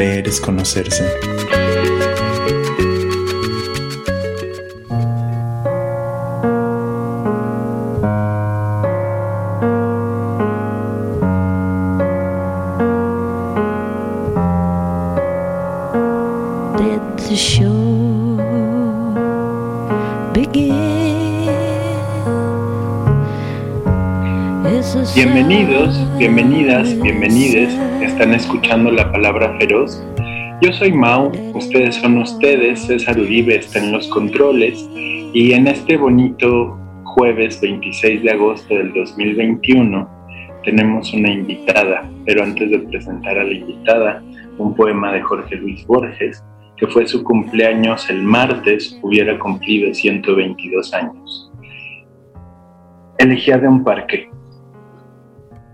Leer es conocerse. Bienvenidos, bienvenidas, bienvenides. Están escuchando la palabra feroz. Yo soy Mau, ustedes son ustedes, César Uribe está en los controles y en este bonito jueves 26 de agosto del 2021 tenemos una invitada, pero antes de presentar a la invitada, un poema de Jorge Luis Borges, que fue su cumpleaños el martes, hubiera cumplido 122 años. Elegía de un parque.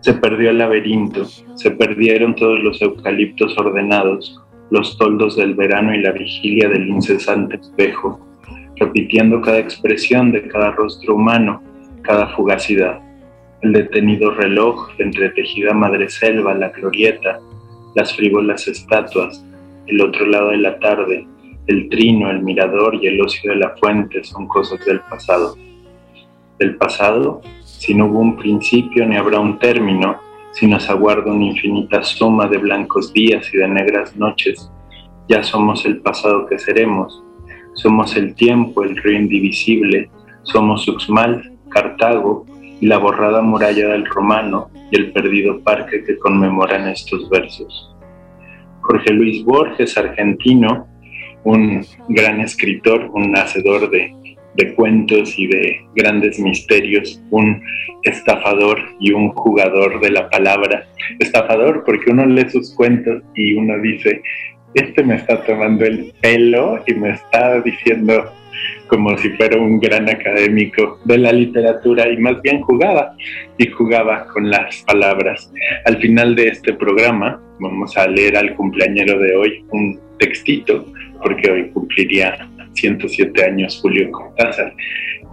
Se perdió el laberinto, se perdieron todos los eucaliptos ordenados, los toldos del verano y la vigilia del incesante espejo, repitiendo cada expresión de cada rostro humano, cada fugacidad. El detenido reloj, la entretejida madreselva, la glorieta, las frívolas estatuas, el otro lado de la tarde, el trino, el mirador y el ocio de la fuente son cosas del pasado. Del pasado, si no hubo un principio ni habrá un término, si nos aguarda una infinita suma de blancos días y de negras noches, ya somos el pasado que seremos, somos el tiempo, el río indivisible, somos Uxmal, Cartago y la borrada muralla del romano y el perdido parque que conmemoran estos versos. Jorge Luis Borges, argentino, un gran escritor, un hacedor de, cuentos y de grandes misterios, un estafador y un jugador de la palabra. Estafador porque uno lee sus cuentos y uno dice, este me está tomando el pelo y me está diciendo como si fuera un gran académico de la literatura y más bien jugaba y jugaba con las palabras. Al final de este programa vamos a leer al cumpleañero de hoy un textito porque hoy cumpliría 107 años Julio Cortázar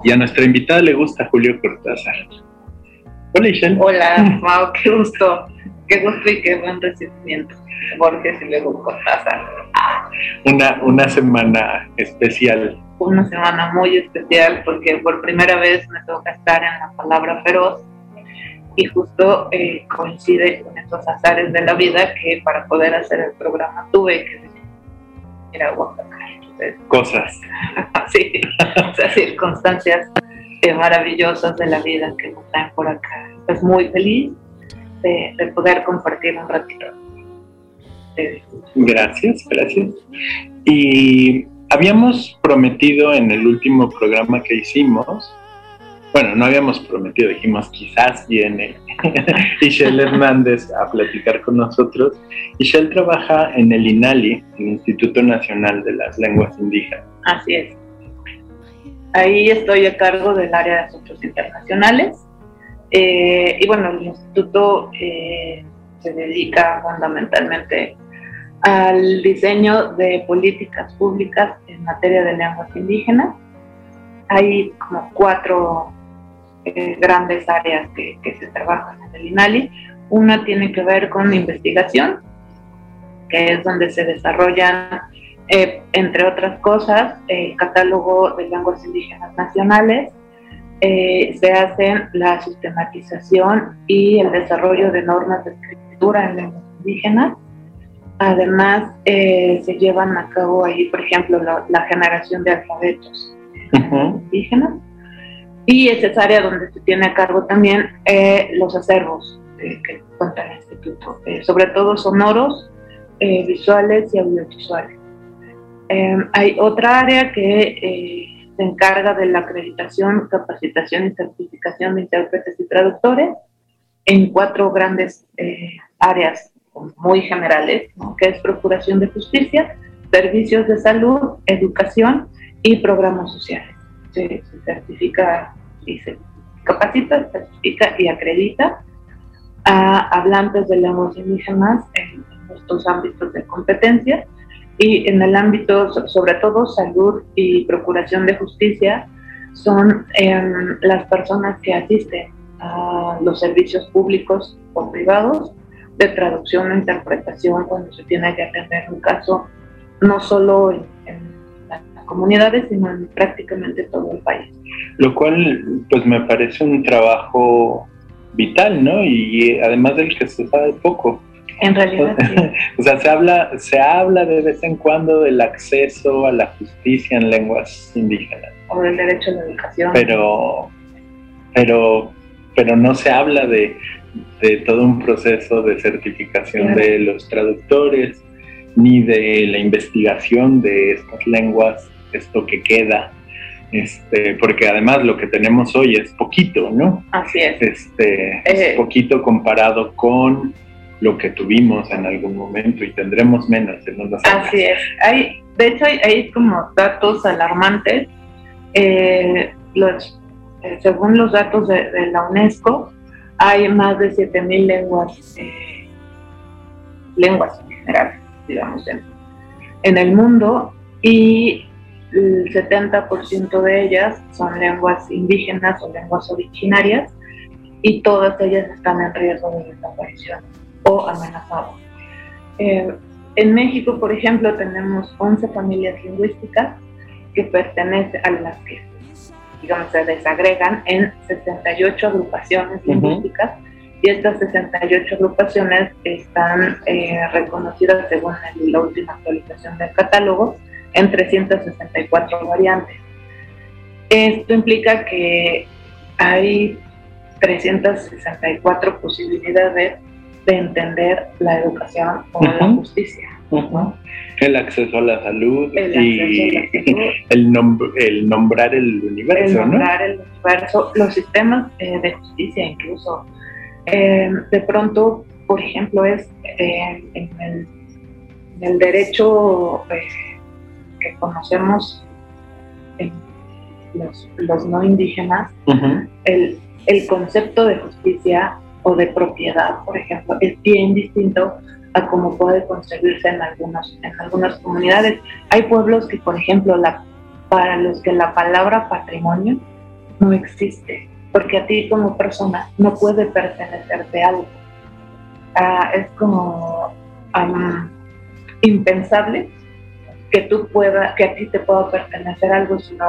y a nuestra invitada le gusta Julio Cortázar. Hola Ishel. Hola, wow, qué gusto, qué gusto y qué buen recibimiento. Borges y luego Cortázar. Una, una semana especial una semana muy especial porque por primera vez me toca estar en la palabra feroz y justo eh, coincide con estos azares de la vida que para poder hacer el programa tuve que ir a Oaxaca. Cosas. sí, esas circunstancias eh, maravillosas de la vida que nos traen por acá. Estoy muy feliz de, de poder compartir un ratito. Gracias, gracias. Y Habíamos prometido en el último programa que hicimos, bueno, no habíamos prometido, dijimos quizás viene Ishel Hernández a platicar con nosotros. Ishel trabaja en el INALI, el Instituto Nacional de las Lenguas Indígenas. Así es. Ahí estoy a cargo del área de asuntos internacionales. Eh, y bueno, el instituto eh, se dedica fundamentalmente al diseño de políticas públicas en materia de lenguas indígenas. Hay como cuatro eh, grandes áreas que, se trabajan en el INALI. Una tiene que ver con investigación, que es donde se desarrollan, eh, entre otras cosas, el catálogo de lenguas indígenas nacionales, eh, se hacen la sistematización y el desarrollo de normas de escritura en lenguas indígenas, Además, eh, se llevan a cabo ahí, por ejemplo, la, generación de alfabetos indígenas. Y es esa área donde se tiene a cargo también eh, los acervos que cuenta el instituto, eh, sobre todo sonoros, visuales y audiovisuales. Em, hay otra área que se encarga de la acreditación, capacitación y certificación de intérpretes y traductores en cuatro grandes áreas muy generales, que es procuración de justicia, servicios de salud, educación y programas sociales. Se, certifica y se capacita, certifica y acredita a hablantes de lenguas indígenas en, estos ámbitos de competencia y en el ámbito, sobre todo salud y procuración de justicia, son em, las personas que asisten a los servicios públicos o privados de traducción o interpretación cuando se tiene que atender un caso, no solo en, las comunidades, sino en prácticamente todo el país. Lo cual, pues me parece un trabajo vital, ¿no? Y además del que se sabe poco. En realidad, sí. o sea, se habla, se habla de vez en cuando del acceso a la justicia en lenguas indígenas. O del derecho a la educación. Pero, pero, pero no se habla de, de todo un proceso de certificación de los traductores, ni de la investigación de estas lenguas, esto que queda, este, porque además lo que tenemos hoy es poquito, ¿no? Así es. Este, es eh, poquito comparado con lo que tuvimos en algún momento y tendremos menos en unos años. Así es. Hay, de hecho, hay, como datos alarmantes. Eh, los, eh, según los datos de, de la UNESCO, hay más de 7.000 lenguas, eh, lenguas en general, digamos, en, el mundo y el 70% de ellas son lenguas indígenas o lenguas originarias y todas ellas están en riesgo de desaparición o amenazadas. Eh, en México, por ejemplo, tenemos 11 familias lingüísticas que pertenecen a las que digamos, se desagregan en 68 agrupaciones lingüísticas y estas 68 agrupaciones están eh, reconocidas según la última actualización del catálogo en 364 variantes. Esto implica que hay 364 posibilidades de entender la educación o la justicia. El acceso a la salud y El, el, nombrar el universo. El nombrar el universo, los sistemas eh, de justicia incluso. Eh, de pronto, por ejemplo, es eh, en, el, derecho que conocemos los, los, no indígenas, el, el concepto de justicia o de propiedad, por ejemplo, es bien distinto a cómo puede concebirse en algunas, en algunas comunidades. Hay pueblos que, por ejemplo, la, para los que la palabra patrimonio no existe, porque a ti como persona no puede pertenecerte algo. Ah, es como impensable que tú pueda, que a ti te pueda pertenecer algo, sino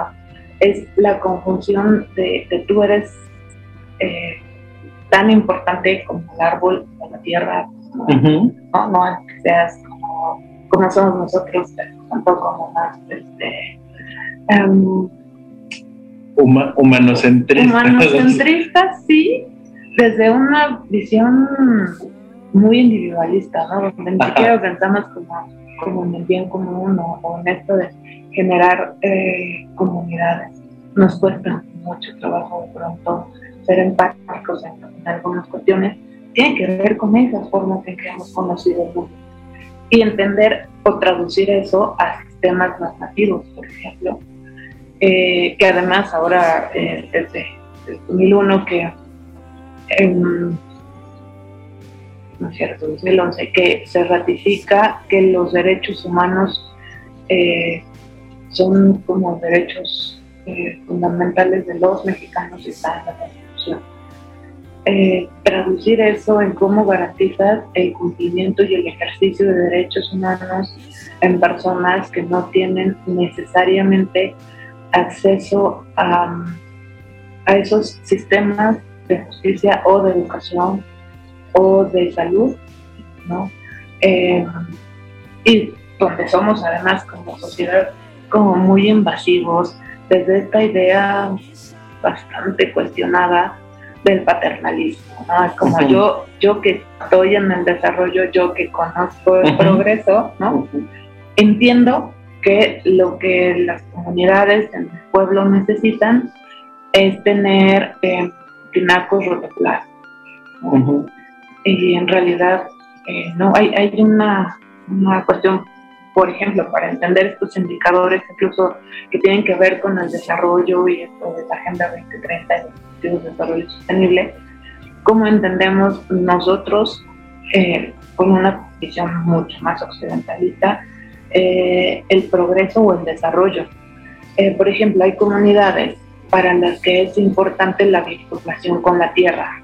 es la conjunción de, que tú eres eh, tan importante como el árbol, como la tierra, ¿no? No que seas como, como somos nosotros, tampoco como más este, um, humanocentristas. sí, desde una visión muy individualista, ¿no? Donde ni siquiera pensamos como, como en el bien común o, en esto de generar eh, comunidades. Nos cuesta mucho trabajo de pronto ser empáticos en, en algunas cuestiones tiene que ver con esas formas en que hemos conocido el mundo. Y entender o traducir eso a sistemas más nativos, por ejemplo, eh, que además ahora, eh, desde, 2001, que no es cierto, 2011, que se ratifica que los derechos humanos eh, son como derechos fundamentales de los mexicanos y están en la Constitución. Eh, traducir eso en cómo garantizas el cumplimiento y el ejercicio de derechos humanos en personas que no tienen necesariamente acceso a, esos sistemas de justicia o de educación o de salud, ¿no? Eh, y donde somos además como sociedad como muy invasivos desde esta idea bastante cuestionada del paternalismo, ¿no? Como yo, yo que estoy en el desarrollo, yo que conozco el progreso, ¿no? Entiendo que lo que las comunidades en el pueblo necesitan es tener eh, tinacos rotoplas. Y en realidad eh, no hay, hay una, una cuestión, por ejemplo, para entender estos indicadores, incluso que tienen que ver con el desarrollo y esto de la Agenda 2030 y el Desarrollo Sostenible, cómo entendemos nosotros, eh, con una visión mucho más occidentalista, eh, el progreso o el desarrollo. Eh, por ejemplo, hay comunidades para las que es importante la vinculación con la tierra.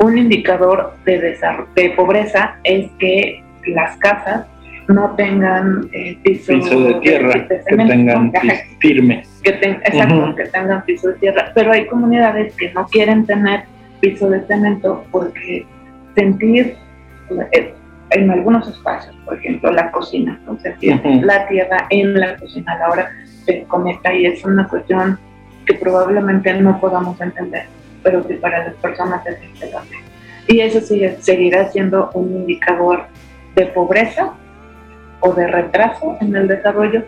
Un indicador de, de pobreza es que las casas no tengan eh, piso, de tierra, que tengan piso firme. Que exacto, que tengan piso de tierra. Pero hay comunidades que no quieren tener piso de cemento porque sentir eh, en algunos espacios, por ejemplo la cocina, sentir la tierra en la cocina a la hora se conecta y es una cuestión que probablemente no podamos entender, pero que para las personas es importante. Y eso sigue, seguirá siendo un indicador de pobreza o de retraso en el desarrollo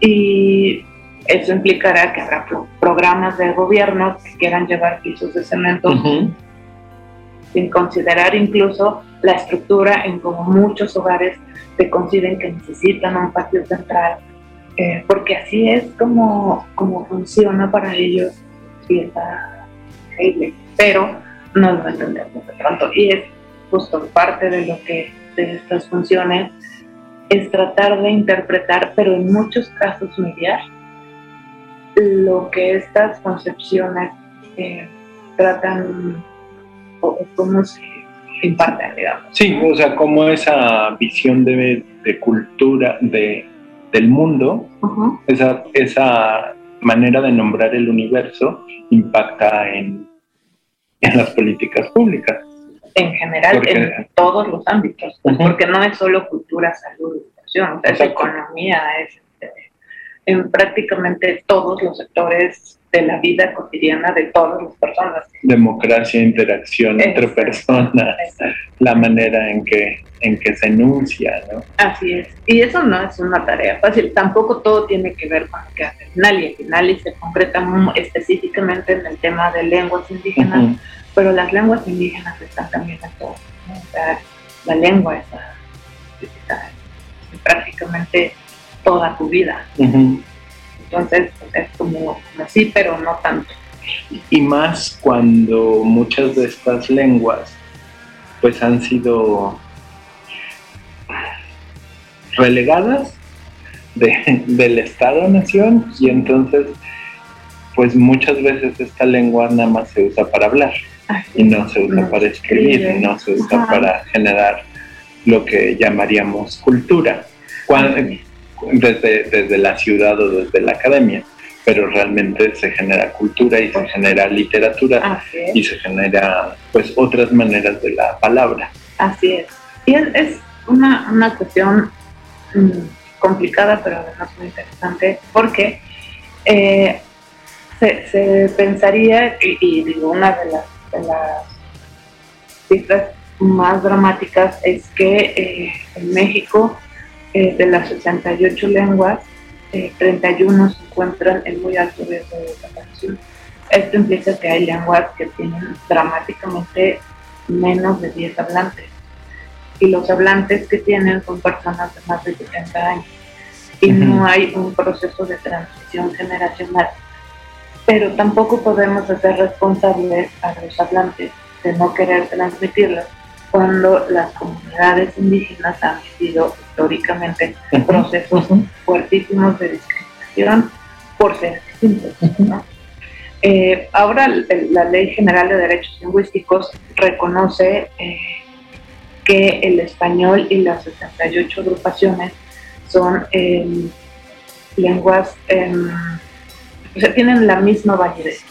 y eso implicará que habrá programas de gobierno que quieran llevar pisos de cemento sin considerar incluso la estructura en como muchos hogares se conciben que necesitan un patio central, eh, porque así es como, como funciona para ellos y está increíble, pero no lo entendemos de pronto. Y es justo parte de lo que de estas funciones es tratar de interpretar, pero en muchos casos mediar lo que estas concepciones eh, tratan o, cómo se imparten, digamos. Sí, o sea, cómo esa visión de, cultura de, del mundo, esa, esa manera de nombrar el universo impacta en, en las políticas públicas. En general, en todos los ámbitos, porque no es solo cultura, salud, educación, es economía, es en prácticamente todos los sectores de la vida cotidiana de todas las personas. Democracia, interacción entre personas, la manera en que, en que se enuncia, ¿no? Así es. Y eso no es una tarea fácil. Tampoco todo tiene que ver con lo que hace Nali. Nali se concreta específicamente en el tema de lenguas indígenas, pero las lenguas indígenas están también en todo. O sea, la lengua es prácticamente toda tu vida. Entonces, pues, es como así, pero no tanto. Y más cuando muchas de estas lenguas pues han sido relegadas del Estado-Nación y entonces pues muchas veces esta lengua nada más se usa para hablar y no se usa para escribir, no se usa para generar lo que llamaríamos cultura. Cuando, desde, desde la ciudad o desde la academia, pero realmente se genera cultura y se genera literatura y se genera pues otras maneras de la palabra. Así es. Y es, una, una, cuestión mm, complicada, pero además muy interesante, porque eh, se, pensaría, y, digo, una de las, de las cifras más dramáticas es que eh, en México eh, de las 68 lenguas, 31 eh, se encuentran en muy alto riesgo de desaparición. Esto implica que hay lenguas que tienen dramáticamente menos de 10 hablantes. Y los hablantes que tienen son personas de más de 70 años. Y no hay un proceso de transición generacional. Pero tampoco podemos hacer responsables a los hablantes de no querer transmitirlos cuando las comunidades indígenas han vivido históricamente procesos fuertísimos de discriminación por ser distintos. Eh, ahora la Ley General de Derechos Lingüísticos reconoce eh, que el español y las 68 agrupaciones son em, lenguas, em, o sea, tienen la misma validez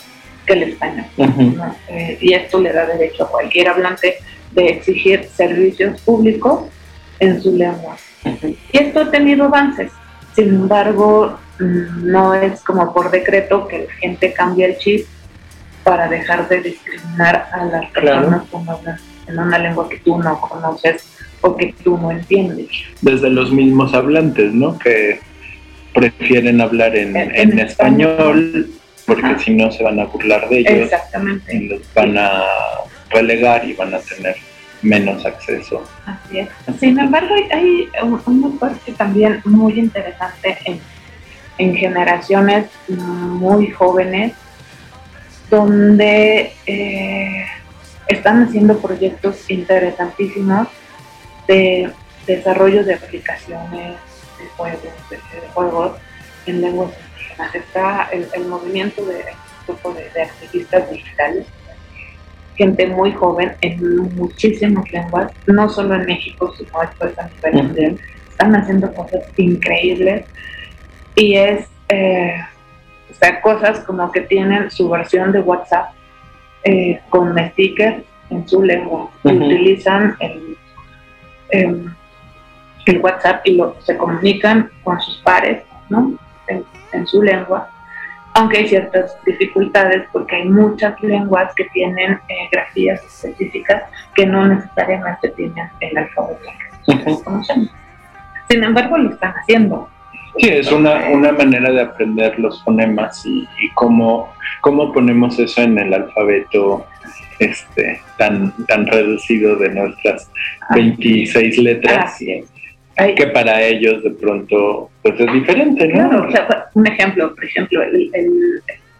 que el español. Eh, y esto le da derecho a cualquier hablante de exigir servicios públicos en su lengua. Y esto ha tenido avances. Sin embargo, mm, no es como por decreto que la gente cambie el chip para dejar de discriminar a las personas en una lengua que tú no conoces o que tú no entiendes. Desde los mismos hablantes, ¿no? Que prefieren hablar en, español, porque si no se van a burlar de ellos. Exactamente. Y los van a relegar y van a tener menos acceso. Así es. Sin embargo, hay una parte también muy interesante en, en generaciones muy jóvenes donde eh, están haciendo proyectos interesantísimos de desarrollo de aplicaciones, de juegos, de, juegos en lenguas. Está el, movimiento de grupo de, activistas digitales, gente muy joven en muchísimas lenguas, no solo en México, sino después a nivel mundial. Están haciendo cosas increíbles y es, eh, o sea, cosas como que tienen su versión de WhatsApp eh, con stickers en su lengua. Utilizan el, em, el WhatsApp y lo, se comunican con sus pares ¿no? en, su lengua, aunque hay ciertas dificultades porque hay muchas lenguas que tienen eh, grafías específicas que no necesariamente tienen el alfabeto que conocemos. Sin embargo, lo están haciendo. Sí, es una, una manera de aprender los fonemas y, y cómo, cómo ponemos eso en el alfabeto este, tan, tan reducido de nuestras 26 letras. Que para ellos de pronto pues es diferente, ¿no? un ejemplo, por ejemplo,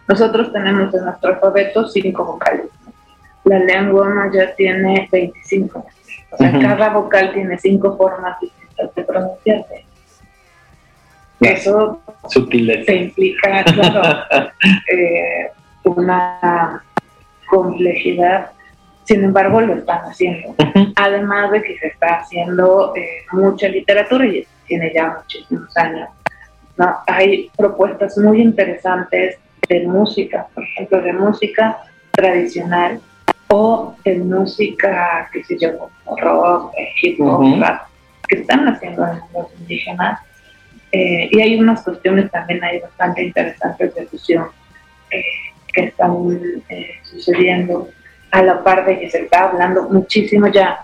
nosotros tenemos en nuestro alfabeto cinco vocales. La lengua maya tiene 25. O sea, cada vocal tiene cinco formas distintas de pronunciarse. Eso Sutileza. implica, claro, eh, una complejidad. Sin embargo, lo están haciendo. Además de que se está haciendo eh, mucha literatura y tiene ya muchísimos años. ¿no? Hay propuestas muy interesantes de música, por ejemplo, de música tradicional o de música, qué sé yo, rock, eh, hip hop, que están haciendo los indígenas eh, y hay unas cuestiones también ahí bastante interesantes de fusión eh, que están eh, sucediendo a la par de que se está hablando muchísimo ya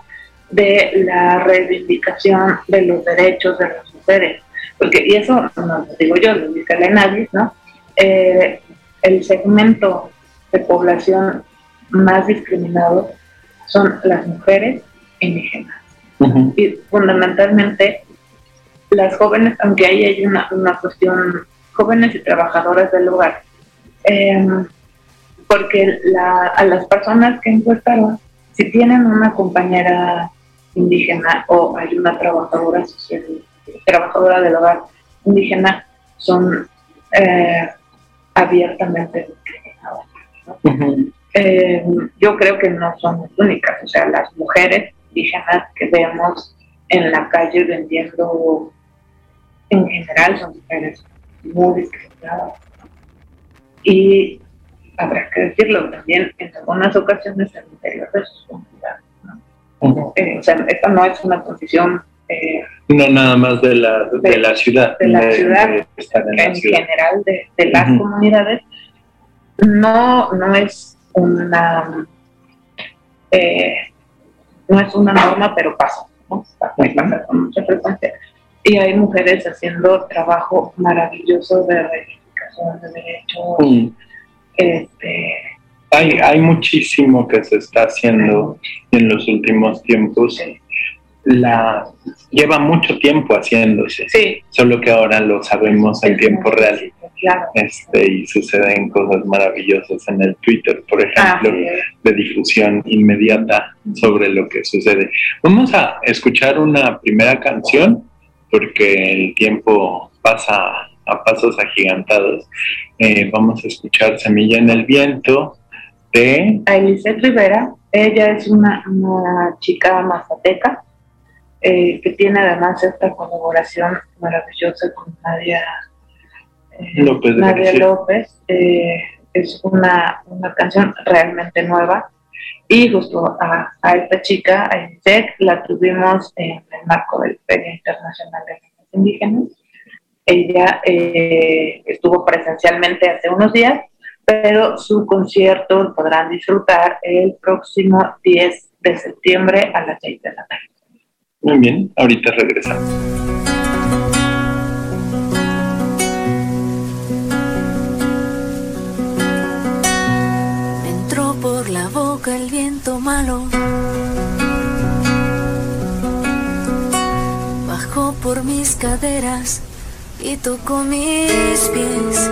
de la reivindicación de los derechos de las mujeres. Porque, y eso no lo digo yo, lo dice la ENADIS, ¿no? el segmento de población más discriminado son las mujeres indígenas. Y fundamentalmente las jóvenes, aunque ahí hay una, una cuestión, jóvenes y trabajadoras del hogar, em, porque a las personas que encuestaron, si tienen una compañera indígena o hay una trabajadora social, trabajadora del hogar indígena, son eh, abiertamente discriminadas. Em, yo creo que no son las únicas, o sea, las mujeres indígenas que vemos en la calle vendiendo en general son mujeres muy discriminadas. Y habrá que decirlo también en algunas ocasiones en el interior de sus comunidades. ¿no? Eh, o sea, esta no es una condición. Eh, no nada más de la, de, la ciudad. De la ciudad, en, general de, las comunidades. No, no es una. Eh, no es una norma, pero pasa. ¿no? Pasa con mucha frecuencia y hay mujeres haciendo trabajo maravilloso de reivindicación de derechos. Mm. Este, hay, hay muchísimo que se está haciendo en los últimos tiempos. La, lleva mucho tiempo haciéndose, sí. solo que ahora lo sabemos en tiempo real. Este, y suceden cosas maravillosas en el Twitter, por ejemplo, de difusión inmediata sobre lo que sucede. Vamos a escuchar una primera canción porque el tiempo pasa a pasos agigantados. Eh, vamos a escuchar Semilla en el Viento de... Elise Rivera. Ella es una, chica mazateca eh, que tiene además esta colaboración maravillosa con Nadia eh, López. Nadia López. es una, una canción realmente nueva y justo a, esta chica, a Isaac, la tuvimos en el marco del Feria Internacional de Indígenas. Ella eh, estuvo presencialmente hace unos días, pero su concierto lo podrán disfrutar el próximo 10 de septiembre a las 6 de la tarde. Muy bien, ahorita regresamos. el viento malo bajo por mis caderas y toco mis pies.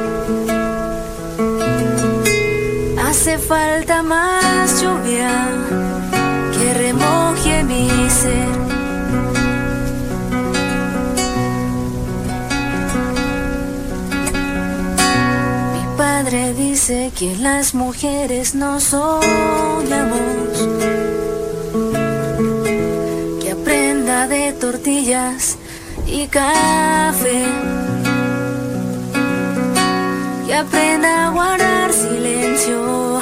Hace falta más lluvia que remoje mi ser. Mi padre dice que las mujeres no soñamos. Que aprenda de tortillas y café. Que aprenda a guardar silencio,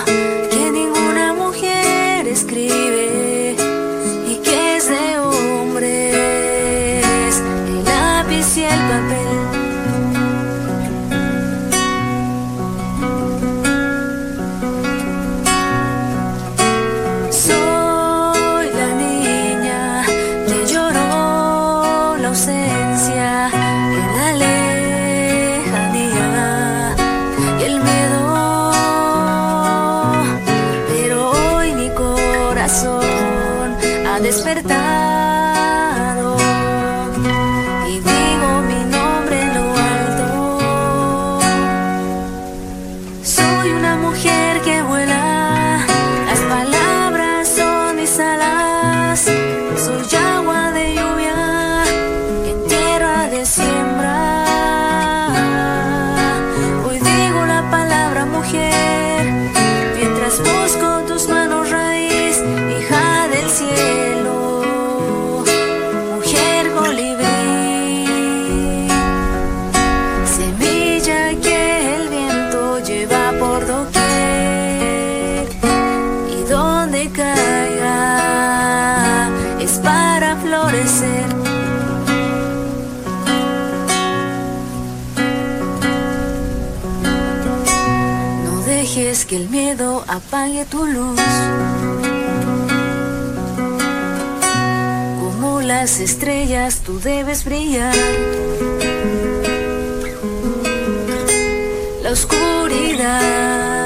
apague tu luz. Como las estrellas tú debes brillar. La oscuridad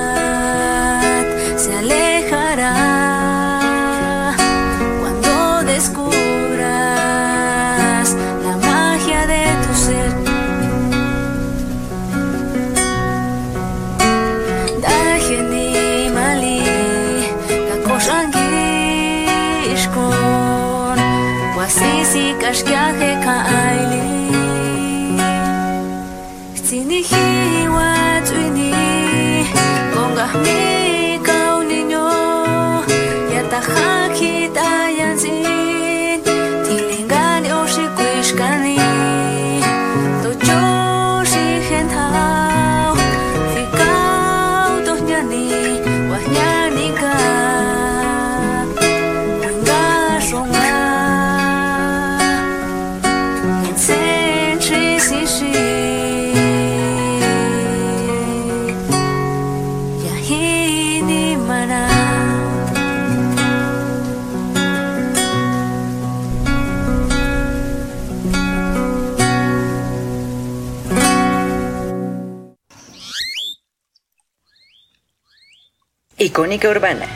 Icónica Urbana.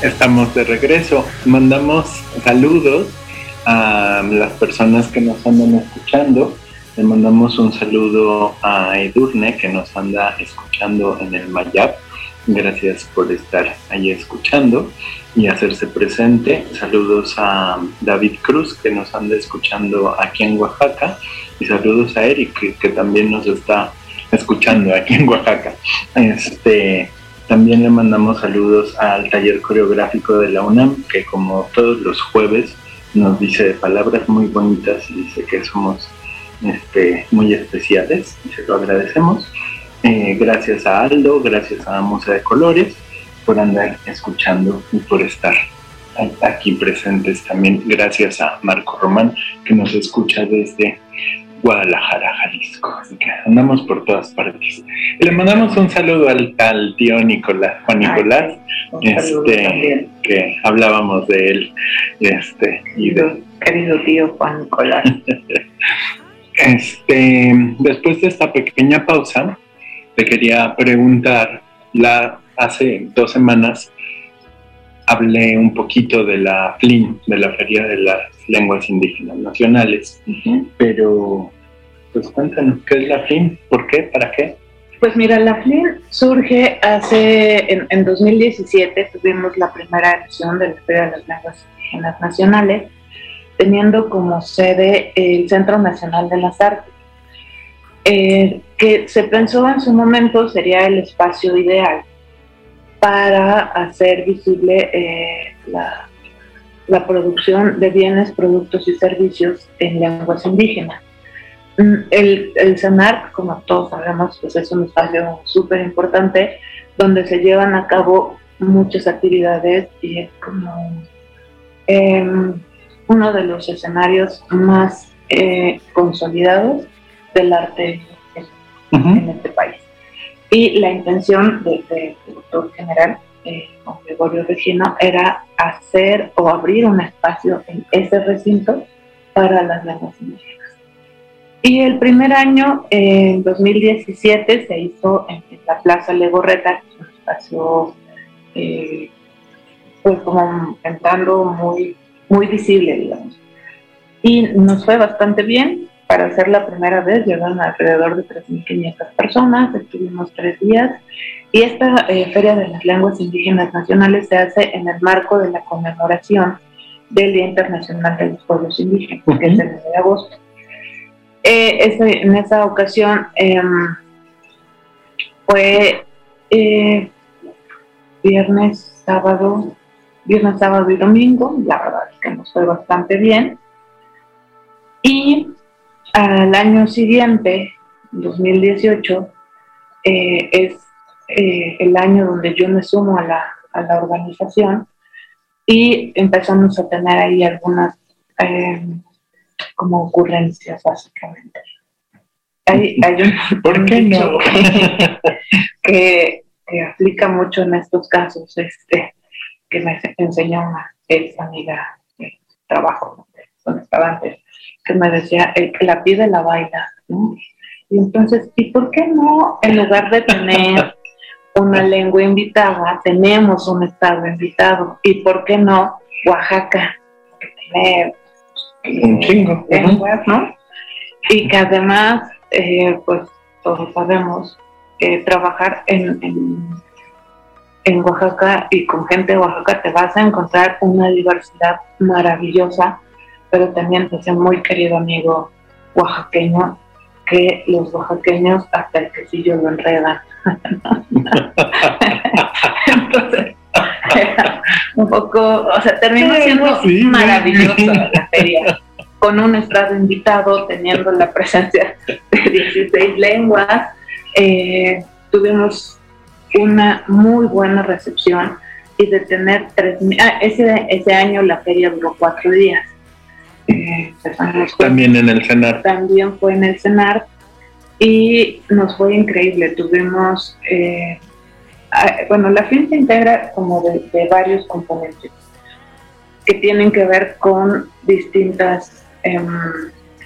Estamos de regreso. Mandamos saludos a las personas que nos andan escuchando. Le mandamos un saludo a Edurne que nos anda escuchando en el Mayab. Gracias por estar ahí escuchando y hacerse presente. Saludos a David Cruz que nos anda escuchando aquí en Oaxaca. Y saludos a Eric que, también nos está escuchando aquí en Oaxaca. Este, también le mandamos saludos al taller coreográfico de la UNAM, que como todos los jueves nos dice palabras muy bonitas y dice que somos este, muy especiales y se lo agradecemos. Eh, gracias a Aldo, gracias a Musa de Colores por andar escuchando y por estar aquí presentes también. Gracias a Marco Román que nos escucha desde Guadalajara, Jalisco. Así que andamos por todas partes. Le mandamos un saludo al, al tío Nicolás, Juan Nicolás, saludo este, que hablábamos de él. Este, y de, Querido tío Juan Nicolás. este, después de esta pequeña pausa, te quería preguntar, la, hace dos semanas hablé un poquito de la FLIN, de la Feria de las Lenguas Indígenas Nacionales, pero pues cuéntanos, ¿qué es la FLIN? ¿Por qué? ¿Para qué? Pues mira, la FLIN surge hace, en, en 2017 tuvimos la primera edición de la Feria de las Lenguas Indígenas Nacionales, teniendo como sede el Centro Nacional de las Artes, eh, que se pensó en su momento sería el espacio ideal para hacer visible eh, la, producción de bienes, productos y servicios en lenguas indígenas. Mm, el, el como todos sabemos, pues es un espacio súper importante donde se llevan a cabo muchas actividades y es como eh, uno de los escenarios más eh, consolidados del arte en este país. Y la intención del doctor general, eh, Gregorio Regino, era hacer o abrir un espacio en ese recinto para las lenguas indígenas. Y el primer año, en 2017, se hizo en, la Plaza Legorreta, un espacio eh, pues como entrando muy, muy visible, digamos. Y nos fue bastante bien, para ser la primera vez llegaron alrededor de 3.500 personas, estuvimos tres días y esta eh, Feria de las Lenguas Indígenas Nacionales se hace en el marco de la conmemoración del Día Internacional de los Pueblos Indígenas, que es el 9 de agosto. Eh, en esa ocasión em, fue eh, viernes, sábado, viernes, sábado y domingo, la verdad es que nos fue bastante bien. Y al año siguiente, 2018, eh, es eh, el año donde yo me sumo a la, a la, organización y empezamos a tener ahí algunas eh, como ocurrencias básicamente. Hay, hay un, ¿Por qué no? que, que, aplica mucho en estos casos, este, que me enseñó una ex amiga de trabajo donde estaba antes que me decía, el que la pide la baila. Y entonces, ¿y por qué no, en lugar de tener una lengua invitada, tenemos un estado invitado? ¿Y por qué no Oaxaca, que tiene un chingo, lenguas, ¿no? Y que además, eh, pues todos sabemos que trabajar en, en, en Oaxaca y con gente de Oaxaca te vas a encontrar una diversidad maravillosa pero también es un muy querido amigo oaxaqueño, que los oaxaqueños hasta el quesillo lo enredan. Entonces, un poco, o sea, terminó siendo maravillosa la feria, con un estado invitado, teniendo la presencia de 16 lenguas. Eh, tuvimos una muy buena recepción y de tener tres ah, ese, ese año la feria duró cuatro días también en el CENAR. También fue en el CENAR y nos fue increíble. Tuvimos, eh, bueno, la FIN se integra como de, varios componentes que tienen que ver con distintas em,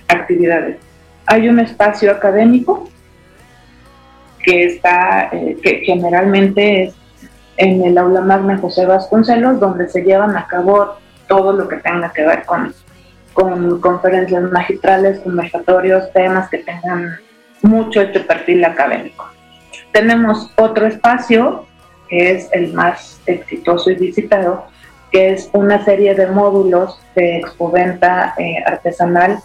actividades. Hay un espacio académico que está, eh, que generalmente es en el aula magna José Vasconcelos, donde se llevan a cabo todo lo que tenga que ver con con conferencias magistrales, conversatorios, temas que tengan mucho este perfil académico. Tenemos otro espacio que es el más exitoso y visitado, que es una serie de módulos de expoventa eh, artesanal.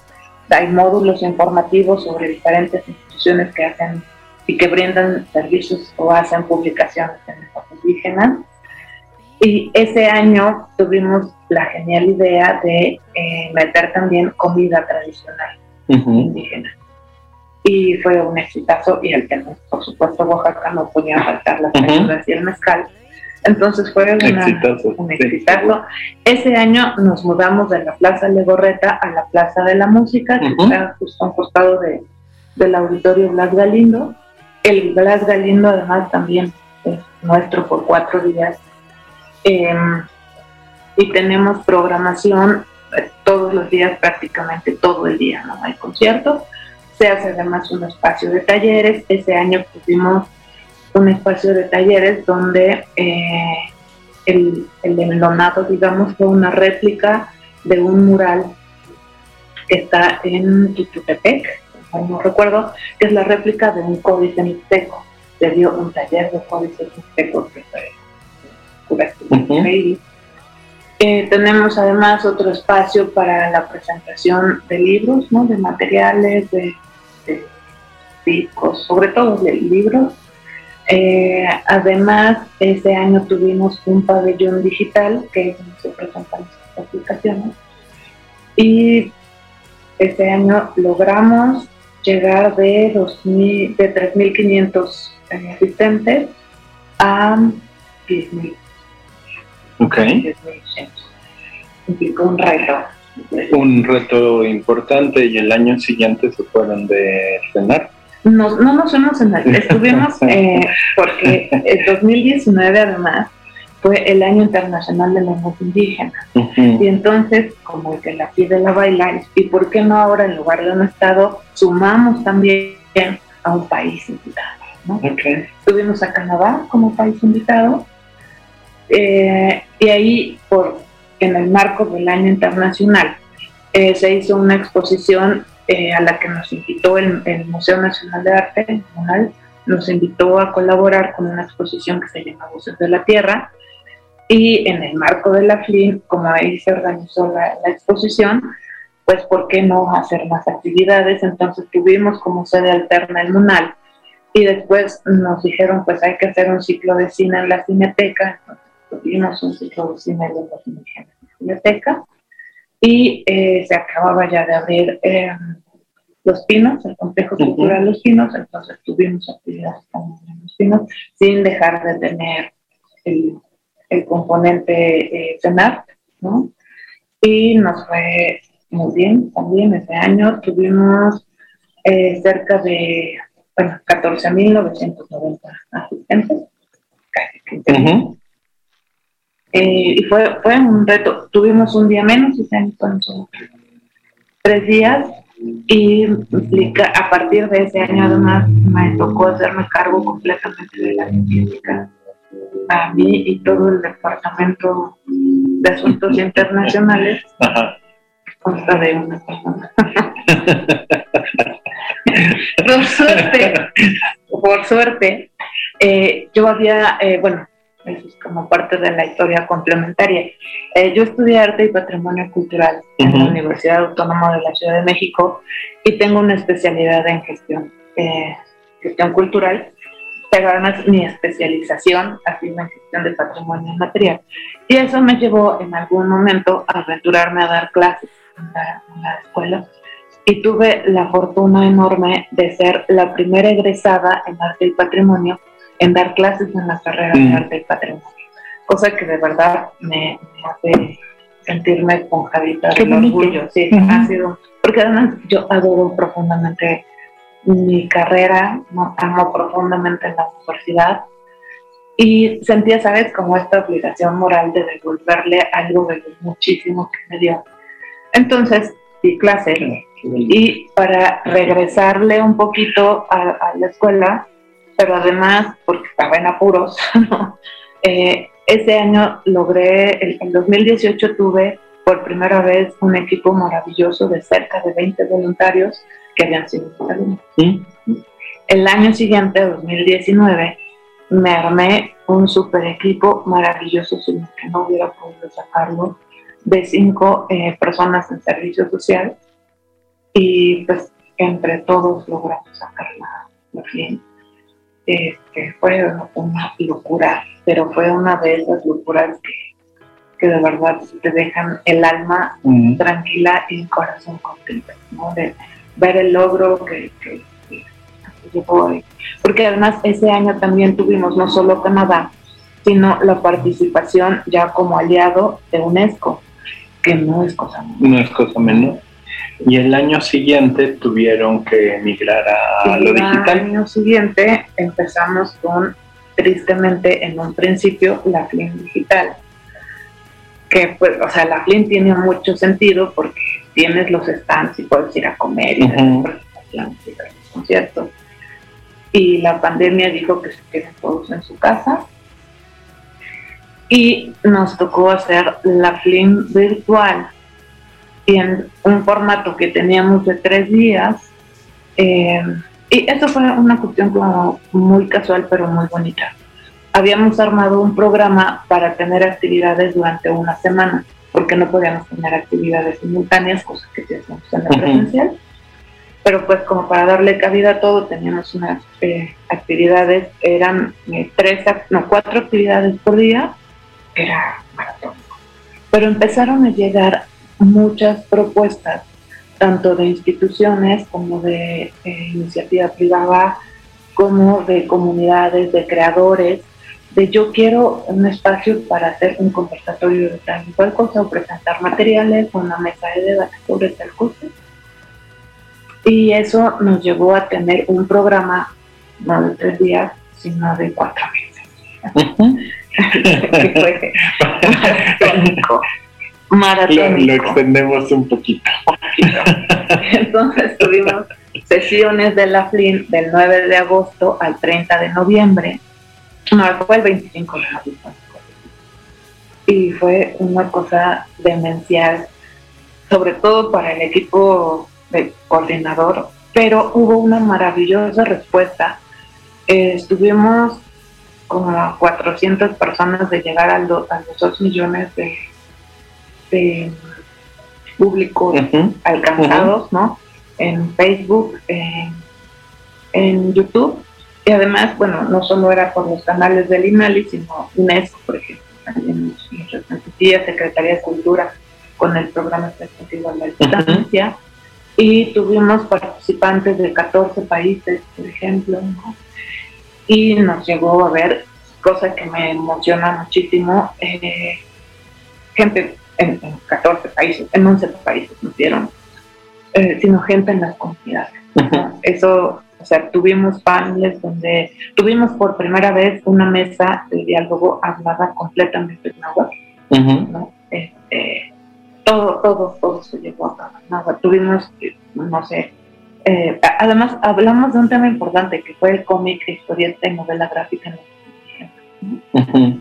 Hay módulos informativos sobre diferentes instituciones que hacen y que brindan servicios o hacen publicaciones en lenguas indígenas. Y ese año tuvimos la genial idea de eh, meter también comida tradicional indígena. Y fue un exitazo y el que, por supuesto, Oaxaca no podía faltar las uh y el mezcal. Entonces fue un exitazo. Ese año nos mudamos de la Plaza Legorreta a la Plaza de la Música, que está justo a un costado de, del auditorio Blas Galindo. El Blas Galindo además también es nuestro por cuatro días Em, y tenemos programación eh, todos los días, prácticamente todo el día, ¿no? Hay conciertos, se hace además un espacio de talleres. Ese año tuvimos un espacio de talleres donde eh, el, el enlonado, digamos, fue una réplica de un mural que está en Tututepec, no recuerdo, que es la réplica de un códice mixteco. Se dio un taller de códices mixtecos que Eh, tenemos además otro espacio para la presentación de libros, ¿no? de materiales, de, discos, sobre todo de libros. Eh, además, este año tuvimos un pabellón digital que es donde se presentan estas aplicaciones. Y este año logramos llegar de, 2000, de 3.500 eh, asistentes a 10.000. Ok. Implicó un reto. Un reto importante y el año siguiente se fueron de cenar. no nos fuimos en el, estuvimos eh, porque el 2019 además fue el año internacional de lenguas indígenas y entonces como el que la pide la baila y por qué no ahora en lugar de un estado sumamos también a un país invitado ¿no? tuvimos a Canadá como país invitado eh, y ahí, por, en el marco del año internacional, eh, se hizo una exposición eh, a la que nos invitó el, Museo Nacional de Arte, nos invitó a colaborar con una exposición que se llama Voces de la Tierra. Y en el marco de la FLIN, como ahí se organizó la, exposición, pues ¿por qué no hacer más actividades? Entonces tuvimos como sede alterna el MUNAL y después nos dijeron pues hay que hacer un ciclo de cine en la cineteca, un ciclo de cine de los indígenas en la biblioteca y eh, se acababa ya de abrir eh, Los Pinos, el complejo cultural Los Pinos, entonces tuvimos actividades también en Los Pinos sin dejar de tener el, el componente eh, CENAR, ¿no? Y nos fue muy bien también ese año, tuvimos eh, cerca de bueno, 14.990 asistentes, casi 15 eh, y fue, fue un reto. Tuvimos un día menos, ese año fueron tres días, y a partir de ese año además me tocó hacerme cargo completamente de la científica a mí y todo el departamento de asuntos internacionales. Consta de una persona. Por suerte por suerte eh, yo había eh, bueno eso es como parte de la historia complementaria. Eh, yo estudié arte y patrimonio cultural en la Universidad Autónoma de la Ciudad de México y tengo una especialidad en gestión, eh, gestión cultural, pero además mi especialización ha sido en gestión de patrimonio material. Y eso me llevó en algún momento a aventurarme a dar clases en la, en la escuela y tuve la fortuna enorme de ser la primera egresada en arte y patrimonio en dar clases en la carrera de arte y patrimonio, cosa que de verdad me, hace sentirme esponjadita del orgullo, sí, ha sido, porque además yo adoro profundamente mi carrera, amo profundamente la universidad. Y sentía, ¿sabes?, como esta obligación moral de devolverle algo de lo muchísimo que me dio. Entonces, di clase y para regresarle un poquito a la escuela, pero además, porque estaba en apuros, eh, ese año logré, en 2018 tuve por primera vez un equipo maravilloso de cerca de 20 voluntarios que habían sido alumnos. El año siguiente, 2019, me armé un super equipo maravilloso, sin que no hubiera podido sacarlo, de cinco eh, personas en servicio social. Y pues entre todos logramos sacarla la fin este, fue una locura, pero fue una de esas locuras que, de verdad te dejan el alma tranquila y el corazón contento, ¿no? De ver el logro que, que, llevó Porque además ese año también tuvimos no solo Canadá, sino la participación ya como aliado de UNESCO, que no es cosa menor. No es cosa menor y el año siguiente tuvieron que migrar a lo digital. El año siguiente empezamos con, tristemente, en un principio, la FLIN digital. Que, pues, o sea, la FLIN tiene mucho sentido porque tienes los stands y puedes ir a comer y uh -huh. y los conciertos. y la pandemia dijo que se queden todos en su casa. Y nos tocó hacer la FLIM virtual y en un formato que teníamos de tres días. Eh, y eso fue una cuestión como muy casual, pero muy bonita. Habíamos armado un programa para tener actividades durante una semana, porque no podíamos tener actividades simultáneas, cosas que hacíamos en la presencial pero pues como para darle cabida a todo teníamos unas eh, actividades, eran eh, tres, no, cuatro actividades por día, era maratónico. Pero empezaron a llegar muchas propuestas, tanto de instituciones como de eh, iniciativa privada, como de comunidades, de creadores, de yo quiero un espacio para hacer un conversatorio de tal y cual cosa, o presentar materiales, o una mesa de debate sobre tal cosa y eso nos llevó a tener un programa no de tres días, sino de cuatro meses. maratónico. Lo, extendemos un poquito. Entonces tuvimos sesiones de la FLIN del 9 de agosto al 30 de noviembre. No, fue el 25 de noviembre. Y fue una cosa demencial, sobre todo para el equipo de coordinador, pero hubo una maravillosa respuesta. Eh, estuvimos como a 400 personas de llegar a, los 2 millones de, de públicos alcanzados, ¿no? En Facebook, en, YouTube. Y además, bueno, no solo era por los canales del INALI, sino UNESCO, por ejemplo, también nos retransmitía Secretaría de Cultura con el programa específico de la distancia. Y tuvimos participantes de 14 países, por ejemplo, y nos llegó a ver, cosa que me emociona muchísimo, eh, gente en, 14 países, en 11 países nos dieron, eh, sino gente en las comunidades. Eso, o sea, tuvimos paneles donde tuvimos por primera vez una mesa de diálogo hablada completamente en agua. ¿no? Este, todo, todo, todo se llevó a cabo. tuvimos, no sé, eh, además hablamos de un tema importante que fue el cómic, historieta y novela gráfica